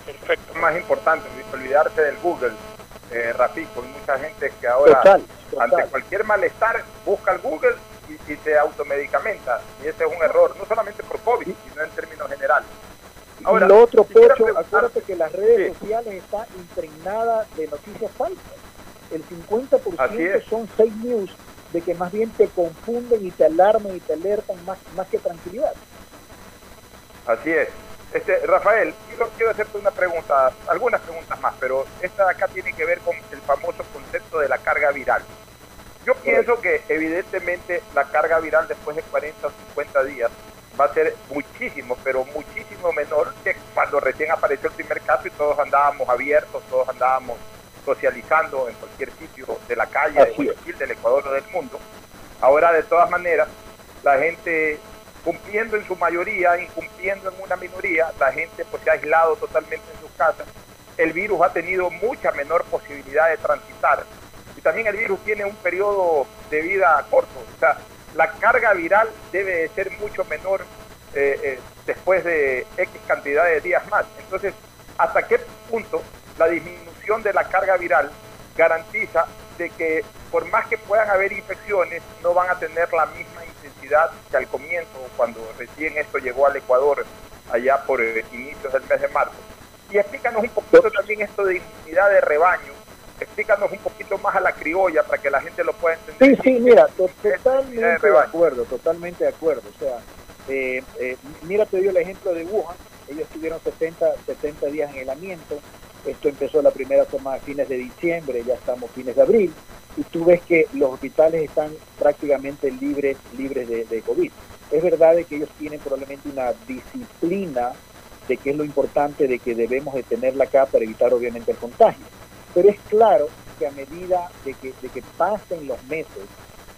Perfecto. Más importante, olvidarse del Google, eh, Rafi, con mucha gente que ahora ante cualquier malestar busca el Google y, se automedicamenta. Y ese es un error, no solamente por COVID, sino en términos generales. Ahora, y lo otro, Pecho, acuérdate que las redes sociales están impregnadas de noticias falsas. El 50% son fake news de que más bien te confunden y te alarman y te alertan más, más que tranquilidad. Así es. Este, Rafael, quiero, hacerte una pregunta, algunas preguntas más, pero esta de acá tiene que ver con el famoso concepto de la carga viral. Yo pienso que evidentemente la carga viral después de 40 o 50 días va a ser muchísimo, pero muchísimo menor que cuando recién apareció el primer caso y todos andábamos abiertos, todos andábamos socializando en cualquier sitio de la calle, de Guayaquil, del Ecuador o del mundo. Ahora, de todas maneras, la gente cumpliendo en su mayoría, incumpliendo en una minoría, la gente pues se ha aislado totalmente en sus casas. El virus ha tenido mucha menor posibilidad de transitar también el virus tiene un periodo de vida corto. O sea, la carga viral debe de ser mucho menor eh, eh, después de X cantidad de días más. Entonces, ¿hasta qué punto la disminución de la carga viral garantiza de que por más que puedan haber infecciones, no van a tener la misma intensidad que al comienzo, cuando recién esto llegó al Ecuador, allá por eh, inicios del mes de marzo? Y explícanos un poquito también esto de inmunidad de rebaño, explícanos un poquito más a la criolla para que la gente lo pueda entender. Sí, sí, mira, totalmente de acuerdo, totalmente de acuerdo. O sea, eh, eh, mira, te dio el ejemplo de Wuhan, ellos tuvieron 70, 70 días en aislamiento, esto empezó la primera semana a fines de diciembre, ya estamos fines de abril, y tú ves que los hospitales están prácticamente libres, libres de, de COVID. Es verdad que ellos tienen probablemente una disciplina de qué es lo importante de que debemos de tenerla acá para evitar obviamente el contagio pero es claro que a medida de que, de que pasen los meses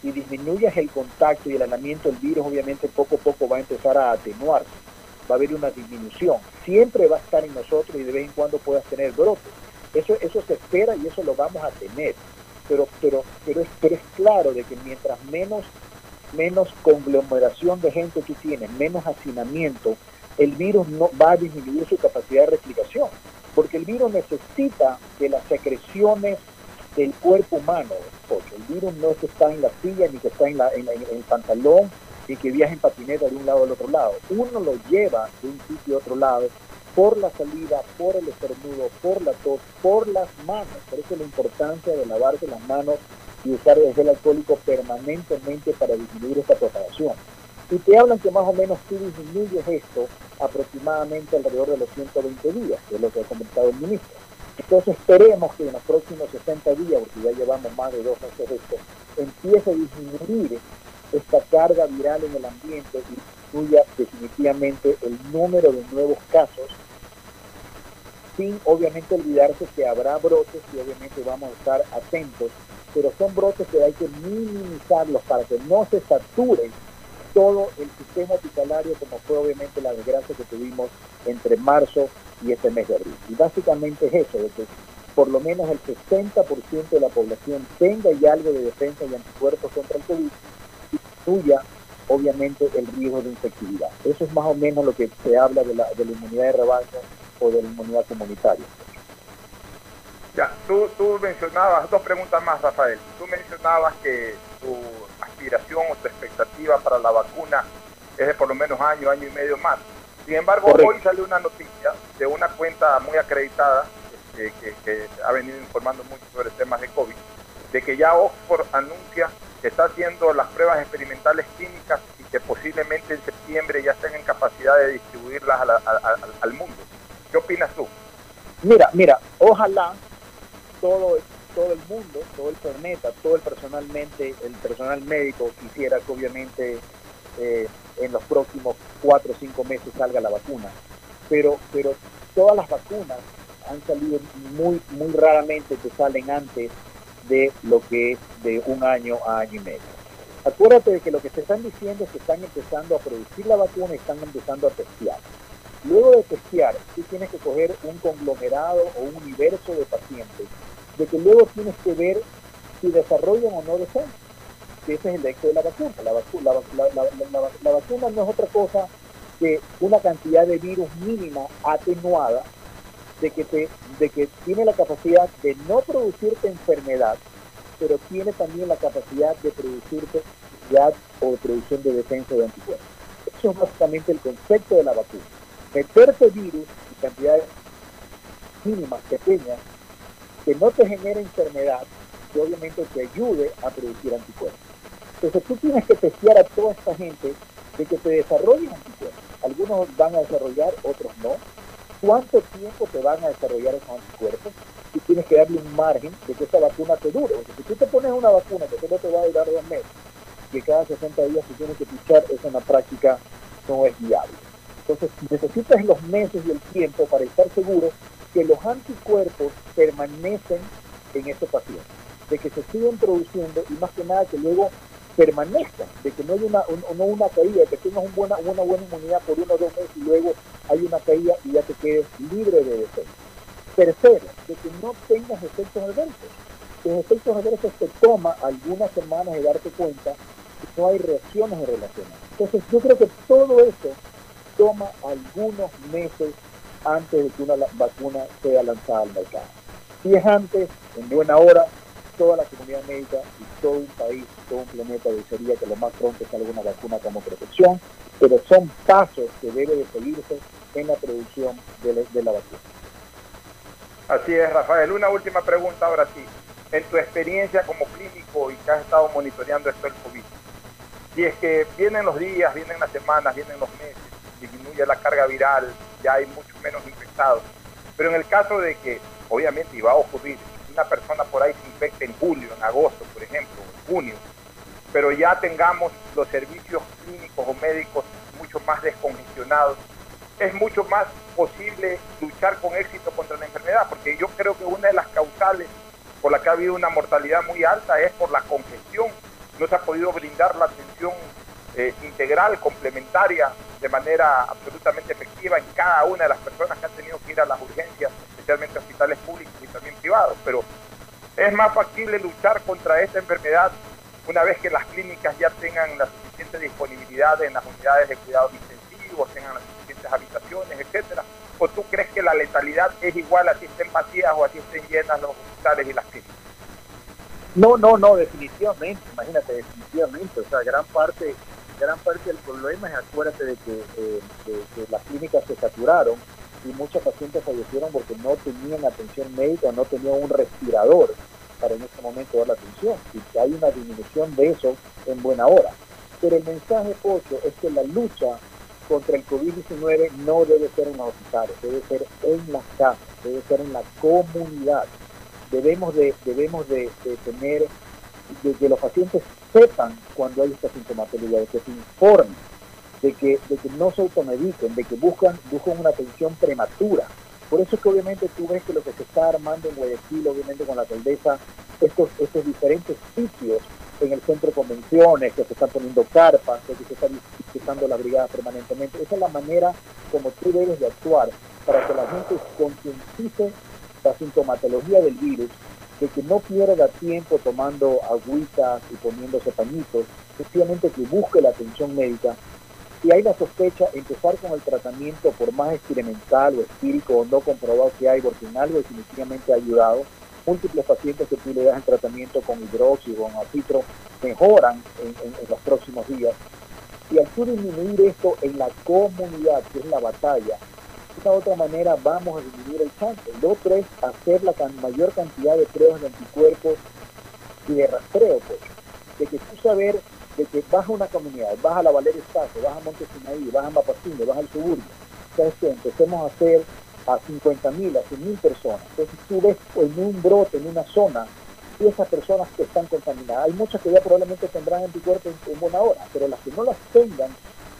y disminuyas el contacto y el aislamiento del virus, obviamente poco a poco va a empezar a atenuarse. Va a haber una disminución. Siempre va a estar en nosotros y de vez en cuando puedas tener brotes. Eso, eso se espera y eso lo vamos a tener. Pero, pero, pero, es, pero es claro de que mientras menos, menos conglomeración de gente tú tienes, menos hacinamiento, el virus no va a disminuir su capacidad de replicación porque el virus necesita de las secreciones del cuerpo humano, porque el virus no es que está en la silla ni que está en, el pantalón y que viaja en patineta de un lado al otro lado. Uno lo lleva de un sitio a otro lado por la salida, por el estornudo, por la tos, por las manos. Por eso la importancia de lavarse las manos y usar el gel alcohólico permanentemente para disminuir esta propagación. Y te hablan que más o menos tú disminuyes esto aproximadamente alrededor de los 120 días, que es lo que ha comentado el ministro. Entonces esperemos que en los próximos 60 días, porque ya llevamos más de dos meses de esto, empiece a disminuir esta carga viral en el ambiente y disminuya definitivamente el número de nuevos casos, sin obviamente olvidarse que habrá brotes y obviamente vamos a estar atentos, pero son brotes que hay que minimizarlos para que no se saturen todo el sistema hospitalario como fue obviamente la desgracia que tuvimos entre marzo y este mes de abril. Y básicamente es eso, de que por lo menos el 60% de la población tenga ya algo de defensa y anticuerpos contra el COVID y disminuya obviamente el riesgo de infectividad. Eso es más o menos lo que se habla de la, de la inmunidad de rebaño o de la inmunidad comunitaria. Ya, tú, tú mencionabas, dos preguntas más, Rafael. Tú mencionabas que tu aspiración o tu expectativa para la vacuna es de por lo menos año, año y medio más. Sin embargo, hoy salió una noticia de una cuenta muy acreditada este, que, ha venido informando mucho sobre temas de COVID, de que ya Oxford anuncia que está haciendo las pruebas experimentales clínicas y que posiblemente en septiembre ya estén en capacidad de distribuirlas al mundo. ¿Qué opinas tú? Mira, mira, ojalá todo, todo el mundo, todo el planeta, todo el personalmente, el personal médico quisiera que obviamente eh, en los próximos cuatro o cinco meses salga la vacuna. Pero, pero todas las vacunas han salido muy, muy raramente que salen antes de lo que es de un año a año y medio. Acuérdate de que lo que se están diciendo es que están empezando a producir la vacuna y están empezando a testear. Luego de testear, tú tienes que coger un conglomerado o un universo de pacientes de que luego tienes que ver si desarrollan o no defensa. Ese es el éxito de la vacuna. La, vacuna no es otra cosa que una cantidad de virus mínima atenuada de que, te, de que tiene la capacidad de no producirte enfermedad, pero tiene también la capacidad de producirte ya o producción de defensa de anticuerpos. Eso es básicamente el concepto de la vacuna. Meterte virus y cantidades mínimas, pequeñas, que no te genere enfermedad, que obviamente te ayude a producir anticuerpos. Entonces tú tienes que testear a toda esta gente de que te desarrollen anticuerpos. Algunos van a desarrollar, otros no. ¿Cuánto tiempo te van a desarrollar esos anticuerpos? Y tienes que darle un margen de que esa vacuna te dure. Porque si tú te pones una vacuna que solo te va a durar dos meses, que cada 60 días tú tienes que pichar, eso en la práctica no es viable. Entonces necesitas los meses y el tiempo para estar seguro que los anticuerpos permanecen en ese paciente, de que se siguen produciendo y más que nada que luego permanezcan, de que no hay una, no una caída, de que tengas un buena, una buena inmunidad por uno o dos meses y luego hay una caída y ya te quedes libre de defensa. Tercero, de que no tengas efectos adversos. Los efectos adversos te toma algunas semanas de darte cuenta que no hay reacciones relacionadas. Entonces yo creo que todo eso toma algunos meses antes de que una vacuna sea lanzada al mercado. Si es antes, en buena hora, toda la comunidad médica y todo un país, todo un planeta desearía que lo más pronto salga una vacuna como protección, pero son pasos que debe de seguirse en la producción de la, vacuna. Así es, Rafael. Una última pregunta ahora sí. En tu experiencia como clínico y que has estado monitoreando esto del COVID, si es que vienen los días, vienen las semanas, vienen los meses, disminuye la carga viral, ya hay mucho menos infectados. Pero en el caso de que, obviamente, iba a ocurrir, una persona por ahí se infecte en julio, en agosto, por ejemplo, en junio, pero ya tengamos los servicios clínicos o médicos mucho más descongestionados, es mucho más posible luchar con éxito contra la enfermedad, porque yo creo que una de las causales por la que ha habido una mortalidad muy alta es por la congestión. No se ha podido brindar la atención eh, integral, complementaria, de manera absolutamente efectiva en cada una de las personas que han tenido que ir a las urgencias, especialmente hospitales públicos también privados. Pero es más factible luchar contra esta enfermedad una vez que las clínicas ya tengan la suficiente disponibilidad en las unidades de cuidados intensivos, tengan las suficientes habitaciones, etcétera. ¿O tú crees que la letalidad es igual así estén vacías o así estén llenas los hospitales y las clínicas? No, no, no, definitivamente, imagínate, definitivamente, o sea, gran parte gran parte del problema es acuérdate de que, eh, las clínicas se saturaron y muchos pacientes fallecieron porque no tenían atención médica, no tenían un respirador para en este momento dar la atención y que hay una disminución de eso en buena hora. Pero el mensaje 8 es que la lucha contra el COVID-19 no debe ser en los hospitales, debe ser en las casas, debe ser en la comunidad. Debemos de, debemos de, tener, de que los pacientes sepan cuando hay esta sintomatología, de que se informen, de que, de que no se automediquen, de que buscan, buscan una atención prematura. Por eso es que obviamente tú ves que lo que se está armando en Guayaquil, obviamente con la alcaldesa, estos, estos diferentes sitios en el centro de convenciones, que se están poniendo carpas, que se está visitando la brigada permanentemente. Esa es la manera como tú debes de actuar para que la gente concientice la sintomatología del virus, de que no pierda tiempo tomando agüitas y poniéndose pañitos, sencillamente que busque la atención médica. Si hay la sospecha, empezar con el tratamiento, por más experimental o espírico o no comprobado que hay, porque en algo definitivamente ha ayudado, múltiples pacientes que tú le das el tratamiento con hidróxido, con acitro, mejoran en, los próximos días. Y al tú disminuir esto en la comunidad, que es la batalla, de esta otra manera vamos a disminuir el chance. Lo otro es hacer la mayor cantidad de pruebas de anticuerpos y de rastreo, pues. De que tú saber de que vas a una comunidad, vas a la Valeria Estacio, vas a Monte Sinaí, vas a Mapacine, vas al suburbio, ¿sabes qué? Empecemos a hacer a 50 mil, a 100 mil personas. Entonces tú ves en un brote, en una zona, y esas personas que están contaminadas. Hay muchas que ya probablemente tendrán anticuerpos en, en buena hora, pero las que no las tengan,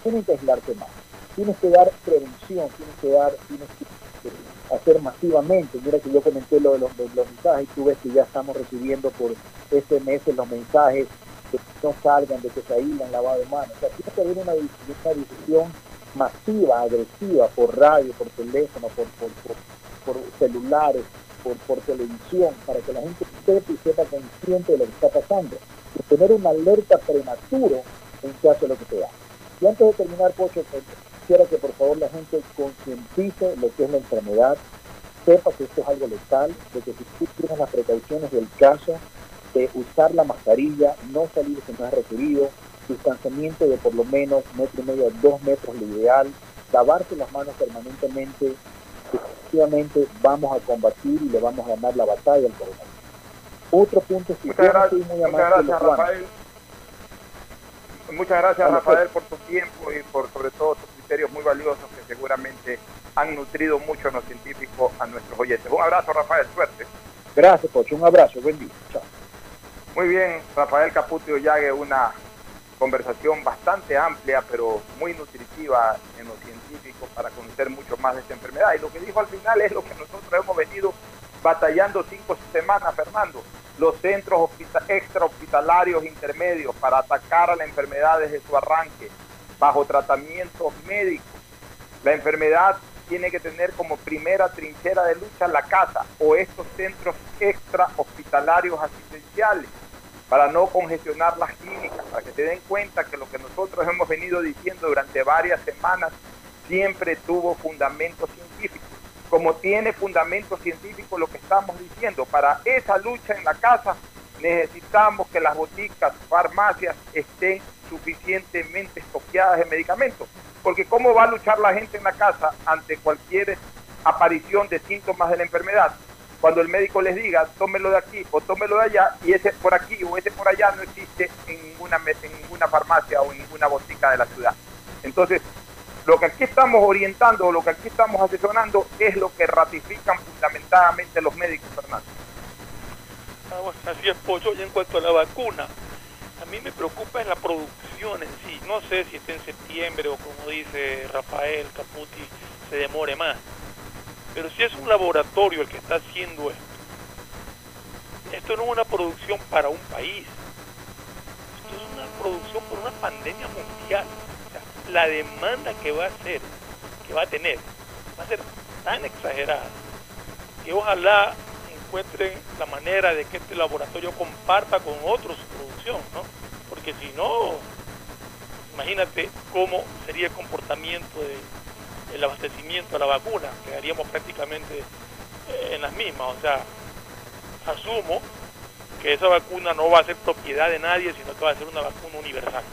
tienen que aislarte más. Tienes que dar prevención, tienes que dar, tienes que hacer masivamente. Mira que yo comenté lo de los, mensajes y tú ves que ya estamos recibiendo por SMS los mensajes que no salgan, de que se aíslan, lavado de manos. O sea, tiene que haber una, una decisión masiva, agresiva, por radio, por teléfono, por, por, celulares, por, por televisión, para que la gente sepa y sepa consciente de lo que está pasando. Y tener una alerta prematuro en caso de lo que sea. Y antes de terminar, Pocho, eh, quisiera que por favor la gente concientice lo que es la enfermedad, sepa que esto es algo letal, de que si tú tienes las precauciones del caso, de usar la mascarilla, no salir si no es requerido, distanciamiento de por lo menos metro y medio, dos metros lo ideal, lavarse las manos permanentemente, efectivamente vamos a combatir y le vamos a ganar la batalla al coronavirus. Otro punto, si muchas gracias, muy muchas gracias Rafael. Muchas gracias Rafael por tu tiempo y por sobre todo tus criterios muy valiosos que seguramente han nutrido mucho a los científicos, a nuestros oyentes. Un abrazo Rafael, suerte. Gracias Pocho, un abrazo, buen día. Chao. Muy bien, Rafael Caputio Yague, una conversación bastante amplia, pero muy nutritiva en los científicos para conocer mucho más de esta enfermedad. Y lo que dijo al final es lo que nosotros hemos venido batallando cinco semanas, Fernando. Los centros extrahospitalarios intermedios para atacar a la enfermedad desde su arranque, bajo tratamientos médicos. La enfermedad tiene que tener como primera trinchera de lucha la casa o estos centros extrahospitalarios asistenciales para no congestionar las clínicas, para que se den cuenta que lo que nosotros hemos venido diciendo durante varias semanas siempre tuvo fundamento científico. Como tiene fundamento científico lo que estamos diciendo, para esa lucha en la casa necesitamos que las boticas, farmacias estén suficientemente estoqueadas de medicamentos. Porque ¿cómo va a luchar la gente en la casa ante cualquier aparición de síntomas de la enfermedad? Cuando el médico les diga, tómelo de aquí o tómelo de allá, y ese por aquí o ese por allá no existe en ninguna, en ninguna farmacia o en ninguna botica de la ciudad. Entonces, lo que aquí estamos orientando lo que aquí estamos asesorando es lo que ratifican fundamentadamente los médicos, Fernando. Ah, así es, Pocho. Y en cuanto a la vacuna, a mí me preocupa es la producción en sí. No sé si está en septiembre o como dice Rafael Caputi, se demore más. Pero si es un laboratorio el que está haciendo esto, esto no es una producción para un país, esto es una producción por una pandemia mundial. O sea, la demanda que va a ser, que va a tener, va a ser tan exagerada que ojalá encuentren la manera de que este laboratorio comparta con otros su producción, ¿no? Porque si no, imagínate cómo sería el comportamiento de el abastecimiento a la vacuna, quedaríamos prácticamente eh, en las mismas. O sea, asumo que esa vacuna no va a ser propiedad de nadie, sino que va a ser una vacuna universal.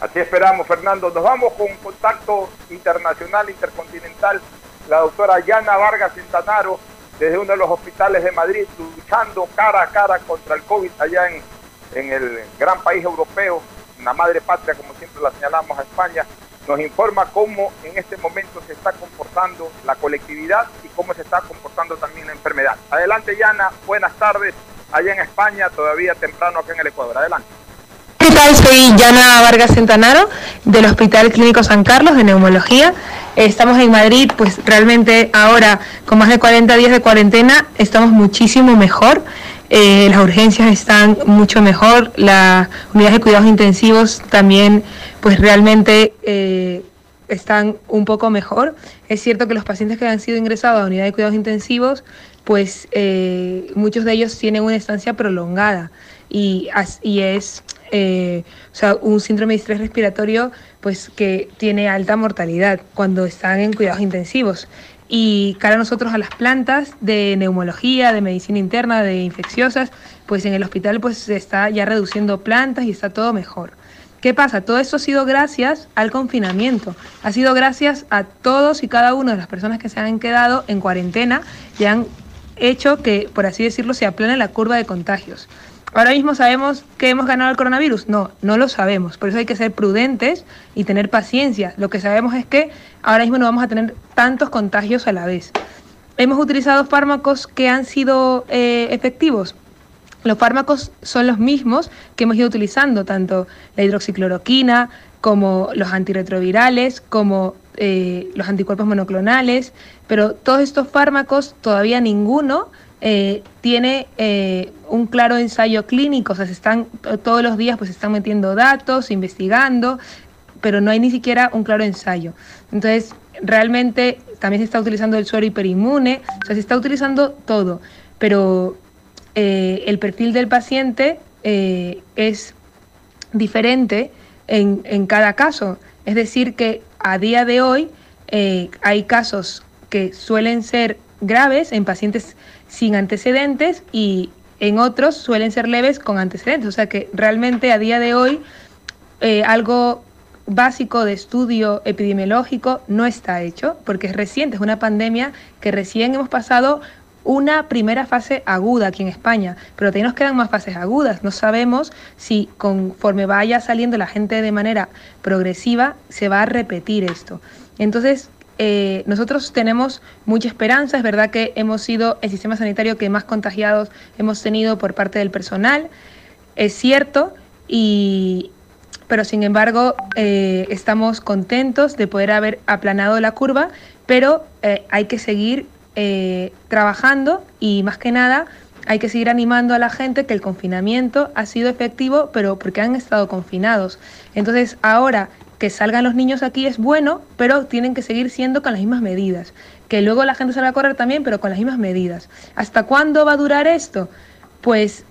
Así esperamos, Fernando. Nos vamos con contacto internacional, intercontinental. La doctora Yana Vargas Centanaro, desde uno de los hospitales de Madrid, luchando cara a cara contra el COVID allá en, en el gran país europeo, la madre patria, como siempre la señalamos a España, nos informa cómo en este momento se está comportando la colectividad y cómo se está comportando también la enfermedad. Adelante, Yana, buenas tardes. Allá en España, todavía temprano acá en el Ecuador. Adelante. ¿Qué tal? Soy Yana Vargas Centanaro del Hospital Clínico San Carlos de Neumología. Estamos en Madrid, pues realmente ahora con más de 40 días de cuarentena estamos muchísimo mejor. Eh, las urgencias están mucho mejor, las unidades de cuidados intensivos también pues realmente eh, están un poco mejor. Es cierto que los pacientes que han sido ingresados a unidades de cuidados intensivos pues eh, muchos de ellos tienen una estancia prolongada y, es o sea, un síndrome de estrés respiratorio pues que tiene alta mortalidad cuando están en cuidados intensivos. Y cara a nosotros a las plantas de neumología, de medicina interna, de infecciosas, pues en el hospital pues se está ya reduciendo plantas y está todo mejor. ¿Qué pasa? Todo eso ha sido gracias al confinamiento. Ha sido gracias a todos y cada una de las personas que se han quedado en cuarentena y han hecho que, por así decirlo, se aplane la curva de contagios. Ahora mismo sabemos que hemos ganado el coronavirus. No, no lo sabemos. Por eso hay que ser prudentes y tener paciencia. Lo que sabemos es que ahora mismo no vamos a tener tantos contagios a la vez. Hemos utilizado fármacos que han sido eh, efectivos. Los fármacos son los mismos que hemos ido utilizando, tanto la hidroxicloroquina como los antirretrovirales, como eh, los anticuerpos monoclonales, pero todos estos fármacos todavía ninguno eh, tiene eh, un claro ensayo clínico, o sea, se están todos los días pues se están metiendo datos, investigando, pero no hay ni siquiera un claro ensayo. Entonces, realmente también se está utilizando el suero hiperinmune, o sea, se está utilizando todo, pero el perfil del paciente es diferente en, en cada caso. Es decir, que a día de hoy eh, hay casos que suelen ser graves en pacientes sin antecedentes y en otros suelen ser leves con antecedentes. O sea que realmente a día de hoy eh, algo básico de estudio epidemiológico no está hecho porque es reciente, es una pandemia que recién hemos pasado una primera fase aguda aquí en España, pero también nos quedan más fases agudas. No sabemos si conforme vaya saliendo la gente de manera progresiva se va a repetir esto. Entonces, eh, nosotros tenemos mucha esperanza, es verdad que hemos sido el sistema sanitario que más contagiados hemos tenido por parte del personal, es cierto, y, pero sin embargo eh, estamos contentos de poder haber aplanado la curva, pero eh, hay que seguir trabajando y más que nada hay que seguir animando a la gente que el confinamiento ha sido efectivo, pero porque han estado confinados. Entonces ahora que salgan los niños aquí es bueno, pero tienen que seguir siendo con las mismas medidas. Que luego la gente salga a correr también, pero con las mismas medidas. ¿Hasta cuándo va a durar esto? Pues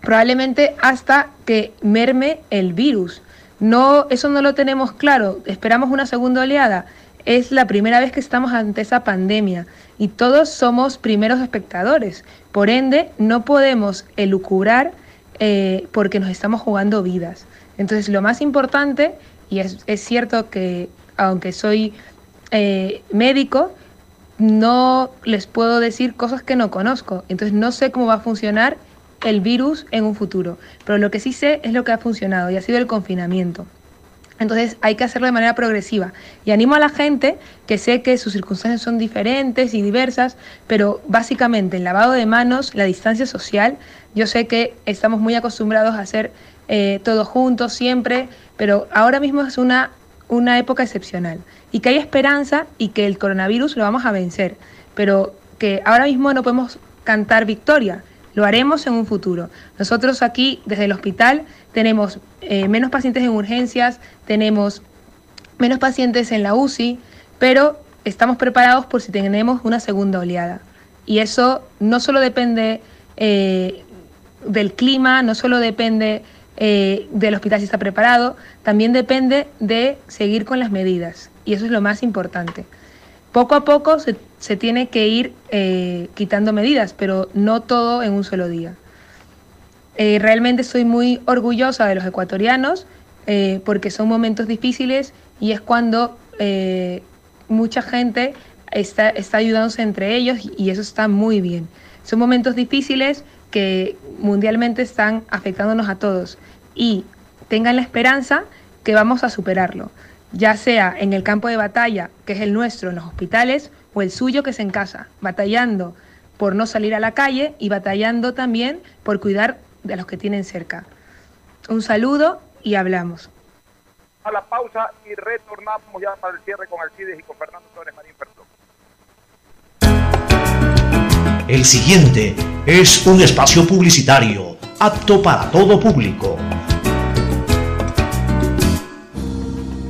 probablemente hasta que merme el virus. No, eso no lo tenemos claro. Esperamos una segunda oleada. Es la primera vez que estamos ante esa pandemia y todos somos primeros espectadores. Por ende, no podemos elucubrar eh, porque nos estamos jugando vidas. Entonces, lo más importante, y es, cierto que aunque soy eh, médico, no les puedo decir cosas que no conozco. Entonces, no sé cómo va a funcionar el virus en un futuro. Pero lo que sí sé es lo que ha funcionado y ha sido el confinamiento. Entonces hay que hacerlo de manera progresiva. Y animo a la gente que sé que sus circunstancias son diferentes y diversas, pero básicamente el lavado de manos, la distancia social, yo sé que estamos muy acostumbrados a hacer eh, todo juntos siempre, pero ahora mismo es una, una época excepcional y que hay esperanza y que el coronavirus lo vamos a vencer, pero que ahora mismo no podemos cantar victoria, lo haremos en un futuro. Nosotros aquí, desde el hospital, tenemos eh, menos pacientes en urgencias, tenemos menos pacientes en la UCI, pero estamos preparados por si tenemos una segunda oleada. Y eso no solo depende eh, del clima, no solo depende eh, del hospital si está preparado, también depende de seguir con las medidas. Y eso es lo más importante. Poco a poco se, se tiene que ir quitando medidas, pero no todo en un solo día. Realmente estoy muy orgullosa de los ecuatorianos eh, porque son momentos difíciles y es cuando eh, mucha gente está, está ayudándose entre ellos y eso está muy bien. Son momentos difíciles que mundialmente están afectándonos a todos y tengan la esperanza que vamos a superarlo, ya sea en el campo de batalla, que es el nuestro, en los hospitales, o el suyo, que es en casa, batallando por no salir a la calle y batallando también por cuidar de los que tienen cerca. Un saludo y hablamos. A la pausa y retornamos ya para el cierre con Alcides y con Fernando Flores Marín Pertón. El siguiente es un espacio publicitario apto para todo público.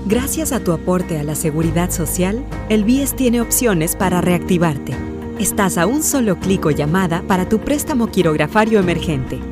Gracias a tu aporte a la seguridad social, el BIES tiene opciones para reactivarte. Estás a un solo clic o llamada para tu préstamo quirografario emergente.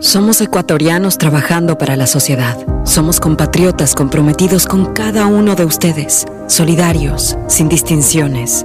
Somos ecuatorianos trabajando para la sociedad. Somos compatriotas comprometidos con cada uno de ustedes, solidarios, sin distinciones.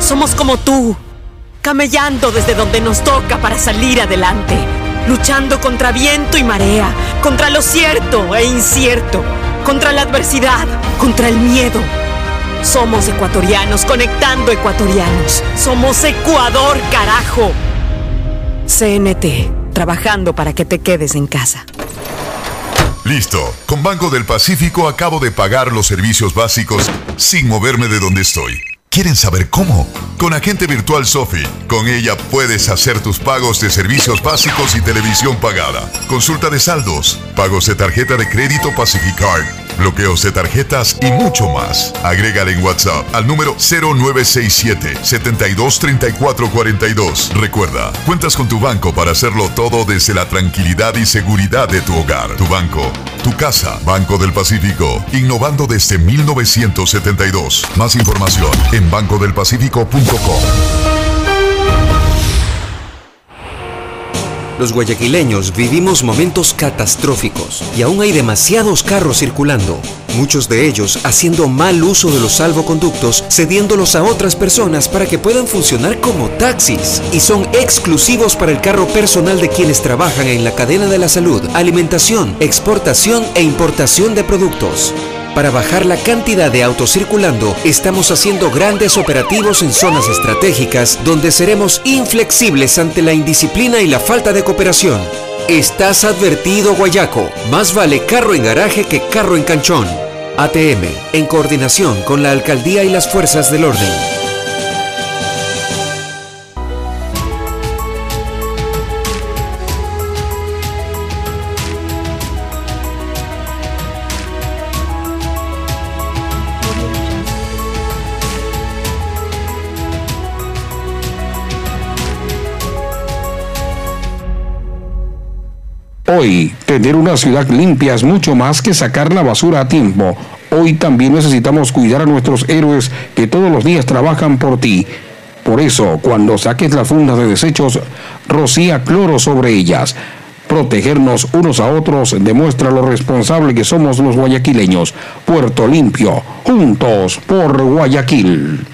Somos como tú, camellando desde donde nos toca para salir adelante, luchando contra viento y marea, contra lo cierto e incierto, contra la adversidad, contra el miedo. Somos ecuatorianos conectando ecuatorianos. Somos Ecuador, carajo. CNT, trabajando para que te quedes en casa. Listo. Con Banco del Pacífico acabo de pagar los servicios básicos sin moverme de donde estoy. ¿Quieren saber cómo? Con Agente Virtual Sofi. Con ella puedes hacer tus pagos de servicios básicos y televisión pagada. Consulta de saldos, pagos de tarjeta de crédito Pacificard, bloqueos de tarjetas y mucho más. Agrégale en WhatsApp al número 0967 723442. Recuerda, cuentas con tu banco para hacerlo todo desde la tranquilidad y seguridad de tu hogar. Tu banco, tu casa. Banco del Pacífico. Innovando desde 1972. Más información en bancodelpacifico.com. Los guayaquileños vivimos momentos catastróficos y aún hay demasiados carros circulando, muchos de ellos haciendo mal uso de los salvoconductos, cediéndolos a otras personas para que puedan funcionar como taxis y son exclusivos para el carro personal de quienes trabajan en la cadena de la salud, alimentación, exportación e importación de productos. Para bajar la cantidad de autos circulando, estamos haciendo grandes operativos en zonas estratégicas donde seremos inflexibles ante la indisciplina y la falta de cooperación. Estás advertido, Guayaco. Más vale carro en garaje que carro en canchón. ATM, en coordinación con la alcaldía y las fuerzas del orden. Hoy, tener una ciudad limpia es mucho más que sacar la basura a tiempo. Hoy también necesitamos cuidar a nuestros héroes que todos los días trabajan por ti. Por eso, cuando saques las fundas de desechos, rocía cloro sobre ellas. Protegernos unos a otros demuestra lo responsable que somos los guayaquileños. Puerto Limpio, juntos por Guayaquil.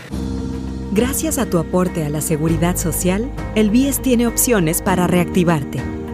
Gracias a tu aporte a la seguridad social, el BIES tiene opciones para reactivarte.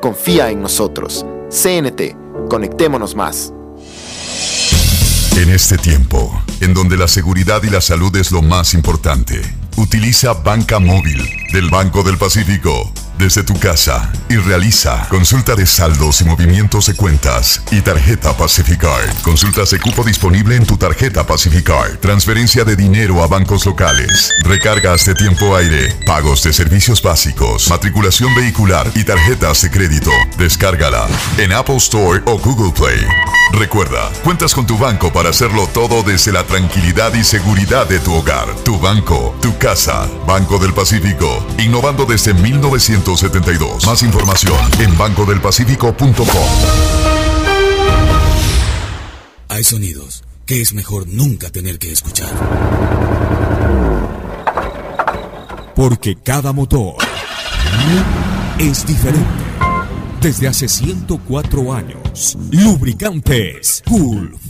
Confía en nosotros. CNT. Conectémonos más. En este tiempo, en donde la seguridad y la salud es lo más importante, utiliza Banca Móvil del Banco del Pacífico desde tu casa y realiza consulta de saldos y movimientos de cuentas y tarjeta Pacificard. Consultas de cupo disponible en tu tarjeta Pacificard. Transferencia de dinero a bancos locales. Recargas de tiempo aire. Pagos de servicios básicos. Matriculación vehicular y tarjetas de crédito. Descárgala en Apple Store o Google Play. Recuerda, cuentas con tu banco para hacerlo todo desde la tranquilidad y seguridad de tu hogar, tu banco, tu casa. Banco del Pacífico, innovando desde 1972. Más información en bancodelpacifico.com. Hay sonidos que es mejor nunca tener que escuchar. Porque cada motor es diferente. Desde hace 104 años, Lubricantes Gulf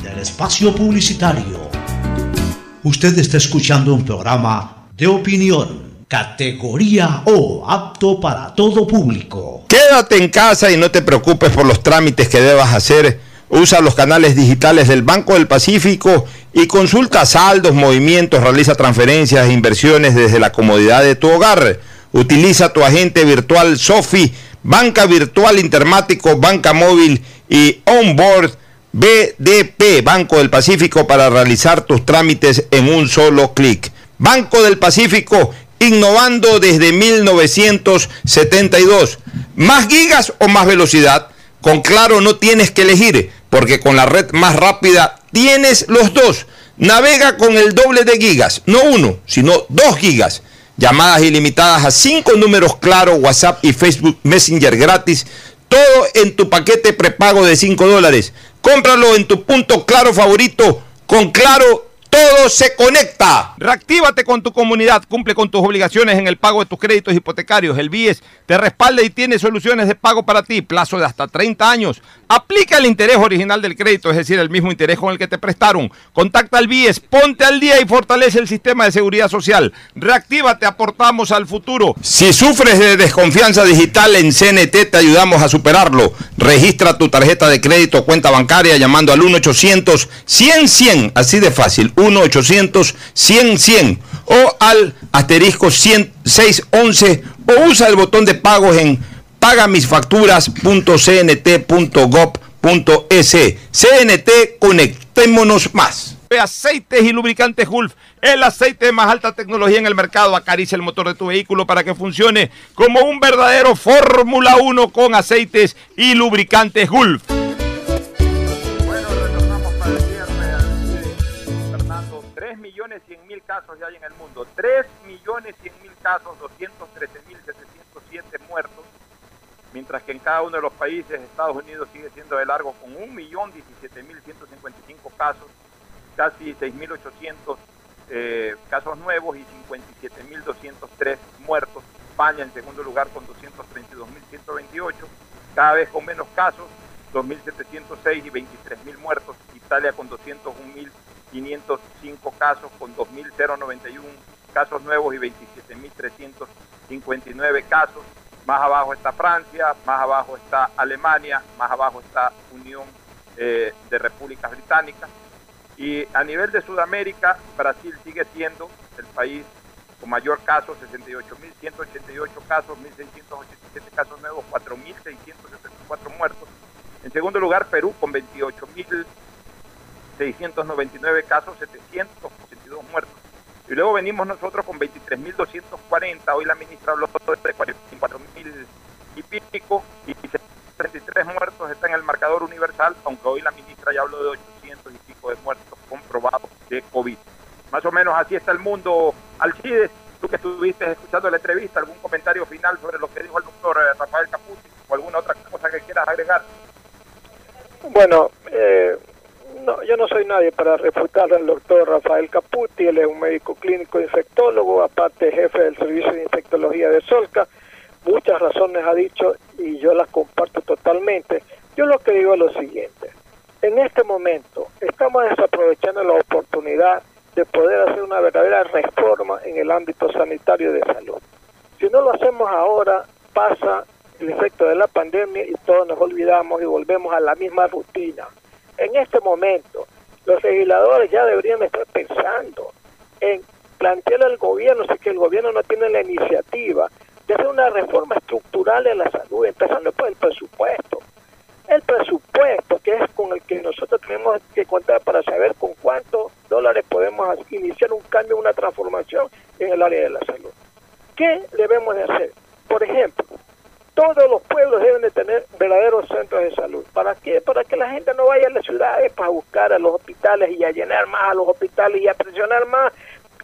espacio publicitario. Usted está escuchando un programa de opinión, categoría O, apto para todo público. Quédate en casa y no te preocupes por los trámites que debas hacer. Usa los canales digitales del Banco del Pacífico y consulta saldos, movimientos, realiza transferencias e inversiones desde la comodidad de tu hogar. Utiliza tu agente virtual Sofi, banca virtual intermático, banca móvil y onboard BDP, Banco del Pacífico, para realizar tus trámites en un solo clic. Banco del Pacífico, innovando desde 1972. ¿Más gigas o más velocidad? Con Claro no tienes que elegir, porque con la red más rápida tienes los dos. Navega con el doble de gigas, no uno, sino dos gigas. Llamadas ilimitadas a cinco números Claro, WhatsApp y Facebook Messenger gratis. Todo en tu paquete prepago de 5 dólares. Cómpralo en tu punto Claro favorito. Con Claro todo se conecta. Reactívate con tu comunidad, cumple con tus obligaciones en el pago de tus créditos hipotecarios. El BIES te respalda y tiene soluciones de pago para ti, plazo de hasta 30 años. Aplica el interés original del crédito, es decir, el mismo interés con el que te prestaron. Contacta al BIES, ponte al día y fortalece el sistema de seguridad social. Reactívate, aportamos al futuro. Si sufres de desconfianza digital en CNT, te ayudamos a superarlo. Registra tu tarjeta de crédito o cuenta bancaria llamando al 1-800-100-100, así de fácil. 1-800-100-100 o al asterisco 100, 611 o usa el botón de pagos en pagamisfacturas.cnt.gov.es. CNT, conectémonos más. Aceites y lubricantes Gulf, el aceite de más alta tecnología en el mercado. Acaricia el motor de tu vehículo para que funcione como un verdadero Fórmula 1 con aceites y lubricantes Gulf. Millones 100 mil casos ya hay en el mundo. 3 millones 100 mil casos, 213 mil 707 muertos. Mientras que en cada uno de los países, Estados Unidos sigue siendo de largo con 1 millón 17 mil 155 casos, casi 6.800 eh, casos nuevos y 57 mil 203 muertos. España en segundo lugar con 232 mil 128, cada vez con menos casos, 2.706 y 23 mil muertos. Italia con 201 mil 505 casos con 2.091 casos nuevos y 27.359 casos. Más abajo está Francia, más abajo está Alemania, más abajo está Unión eh, de Repúblicas Británicas. Y a nivel de Sudamérica, Brasil sigue siendo el país con mayor casos, 68.188 casos, 1.687 casos nuevos, 4.674 muertos. En segundo lugar, Perú con 28.699 casos, 782 muertos. Y luego venimos nosotros con 23.240. Hoy la ministra habló de 44.000 y pico y 33 muertos está en el marcador universal, aunque hoy la ministra ya habló de 800 y pico de muertos comprobados de COVID. Más o menos así está el mundo. Alcides, tú que estuviste escuchando la entrevista, ¿algún comentario final sobre lo que dijo el doctor eh, Rafael Caputi o alguna otra cosa que quieras agregar? Bueno, eh, no, yo no soy nadie para refutar al doctor Rafael Caputi, él es un médico clínico infectólogo, aparte jefe del Servicio de Infectología de Solca. Muchas razones ha dicho y yo las comparto totalmente. Yo lo que digo es lo siguiente. En este momento estamos desaprovechando la oportunidad de poder hacer una verdadera reforma en el ámbito sanitario de salud. Si no lo hacemos ahora, pasa el efecto de la pandemia y todos nos olvidamos y volvemos a la misma rutina. En este momento, los legisladores ya deberían estar pensando en plantear al gobierno, si que el gobierno no tiene la iniciativa de hacer una reforma estructural en la salud, empezando por el presupuesto. El presupuesto, que es con el que nosotros tenemos que contar para saber con cuántos dólares podemos iniciar un cambio, una transformación en el área de la salud. ¿Qué debemos de hacer? Por ejemplo, todos los pueblos deben de tener verdaderos centros de salud. ¿Para qué? Para que la gente no vaya a las ciudades para buscar a los hospitales y a llenar más a los hospitales y a presionar más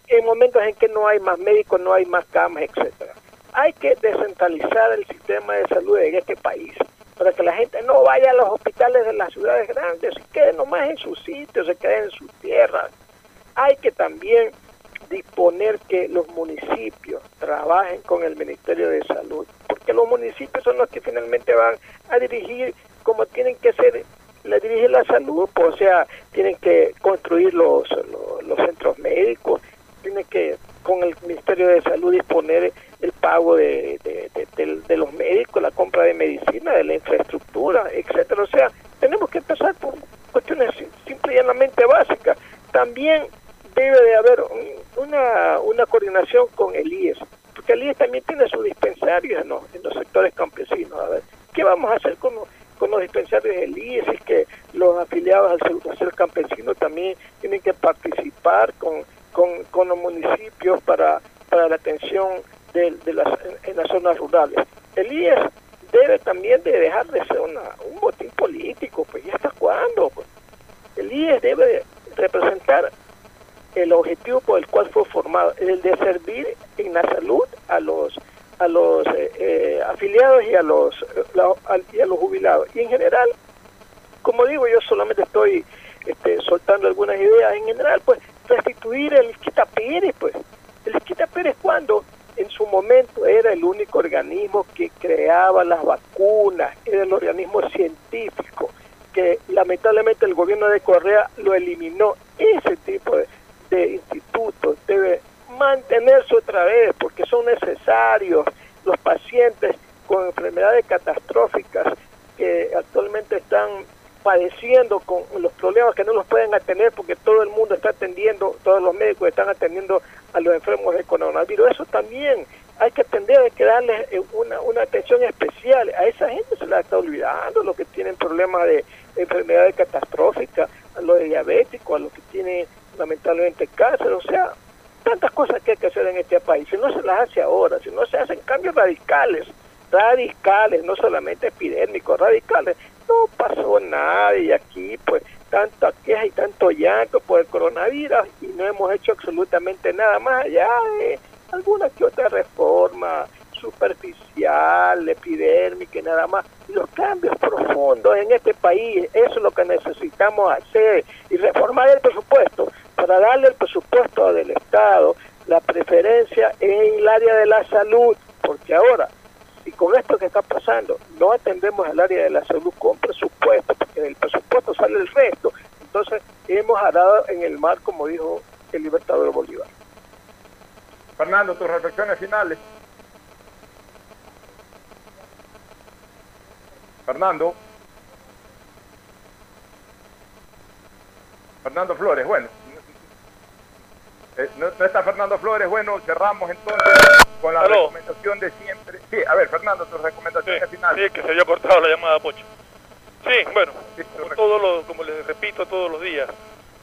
en momentos en que no hay más médicos, no hay más camas, etcétera. Hay que descentralizar el sistema de salud en este país para que la gente no vaya a los hospitales de las ciudades grandes, se quede nomás en sus sitios, se quede en sus tierras. Hay que también disponer que los municipios trabajen con el Ministerio de Salud, porque los municipios son los que finalmente van a dirigir como tienen que ser, le dirige la salud, pues, o sea, tienen que construir los, los, centros médicos, tienen que con el Ministerio de Salud disponer el pago de, de, los médicos, la compra de medicina, de la infraestructura, etcétera. O sea, tenemos que empezar por cuestiones simple y llanamente básicas. También debe de haber una, una coordinación con el IES, porque el IES también tiene sus dispensarios en los, sectores campesinos. A ver, ¿qué vamos a hacer con los, dispensarios del IES? Es que los afiliados al Seguro Campesino también tienen que participar con, con, los municipios para, para la atención de, las, en, las zonas rurales. El IES debe también de dejar de ser una, un botín político, pues ¿y hasta cuándo? Pues? El IES debe representar el objetivo por el cual fue formado, el de servir en la salud a los a los eh, eh, afiliados y a los y a los jubilados. Y en general como digo yo solamente estoy este, soltando algunas ideas en general pues restituir el Quita Pérez pues el Quita Pérez cuando en su momento era el único organismo que creaba las vacunas era el organismo científico que lamentablemente el gobierno de Correa lo eliminó ese tipo de de institutos debe mantenerse otra vez porque son necesarios los pacientes con enfermedades catastróficas que actualmente están padeciendo con los problemas que no los pueden atender porque todo el mundo está atendiendo, todos los médicos están atendiendo a los enfermos de coronavirus. Eso también hay que atender, hay que darles eh, una, una atención especial. A esa gente se la está olvidando, los que tienen problemas de enfermedades catastróficas, a los diabéticos, a los que tienen lamentablemente cáncer, o sea, tantas cosas que hay que hacer en este país. Si no se las hace ahora, si no se hacen cambios radicales, radicales, no solamente epidémicos, radicales, no pasó nada y aquí pues tanta queja y tanto llanto por el coronavirus y no hemos hecho absolutamente nada más allá de alguna que otra reforma superficial, epidérmica y nada más. Los cambios profundos en este país, eso es lo que necesitamos hacer y reformar el presupuesto para darle el presupuesto del Estado la preferencia en el área de la salud, porque ahora, y con esto que está pasando, no atendemos al área de la salud con presupuesto, porque del presupuesto sale el resto, Entonces, hemos arado en el mar, como dijo el libertador Bolívar. Fernando, tus reflexiones finales. Fernando. Fernando Flores, bueno. Eh, no, no está Fernando Flores, bueno, cerramos entonces con la recomendación de siempre. Sí, a ver, Fernando, tus recomendaciones finales. Sí, que se había cortado la llamada, Pocho. Sí, bueno, como, todos los- como les repito todos los días,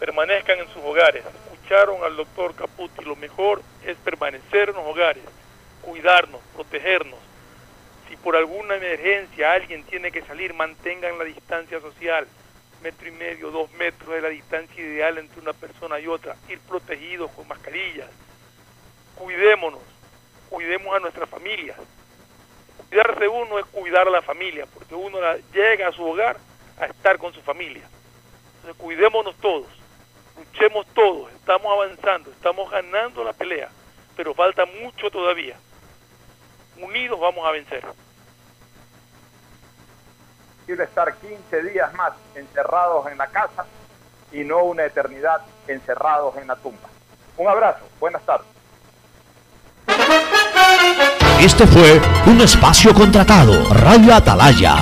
permanezcan en sus hogares. Escucharon al doctor Caputi, lo mejor es permanecer en los hogares, cuidarnos, protegernos. Por alguna emergencia alguien tiene que salir, mantengan la distancia social. Metro y medio, dos metros es la distancia ideal entre una persona y otra. Ir protegidos con mascarillas. Cuidémonos, cuidemos a nuestras familias. Cuidarse uno es cuidar a la familia, porque uno llega a su hogar a estar con su familia. Entonces cuidémonos todos, luchemos todos, estamos avanzando, estamos ganando la pelea, pero falta mucho todavía. Unidos vamos a vencer. Quiere estar 15 días más encerrados en la casa y no una eternidad encerrados en la tumba. Un abrazo, buenas tardes. Este fue un espacio contratado. Radio Atalaya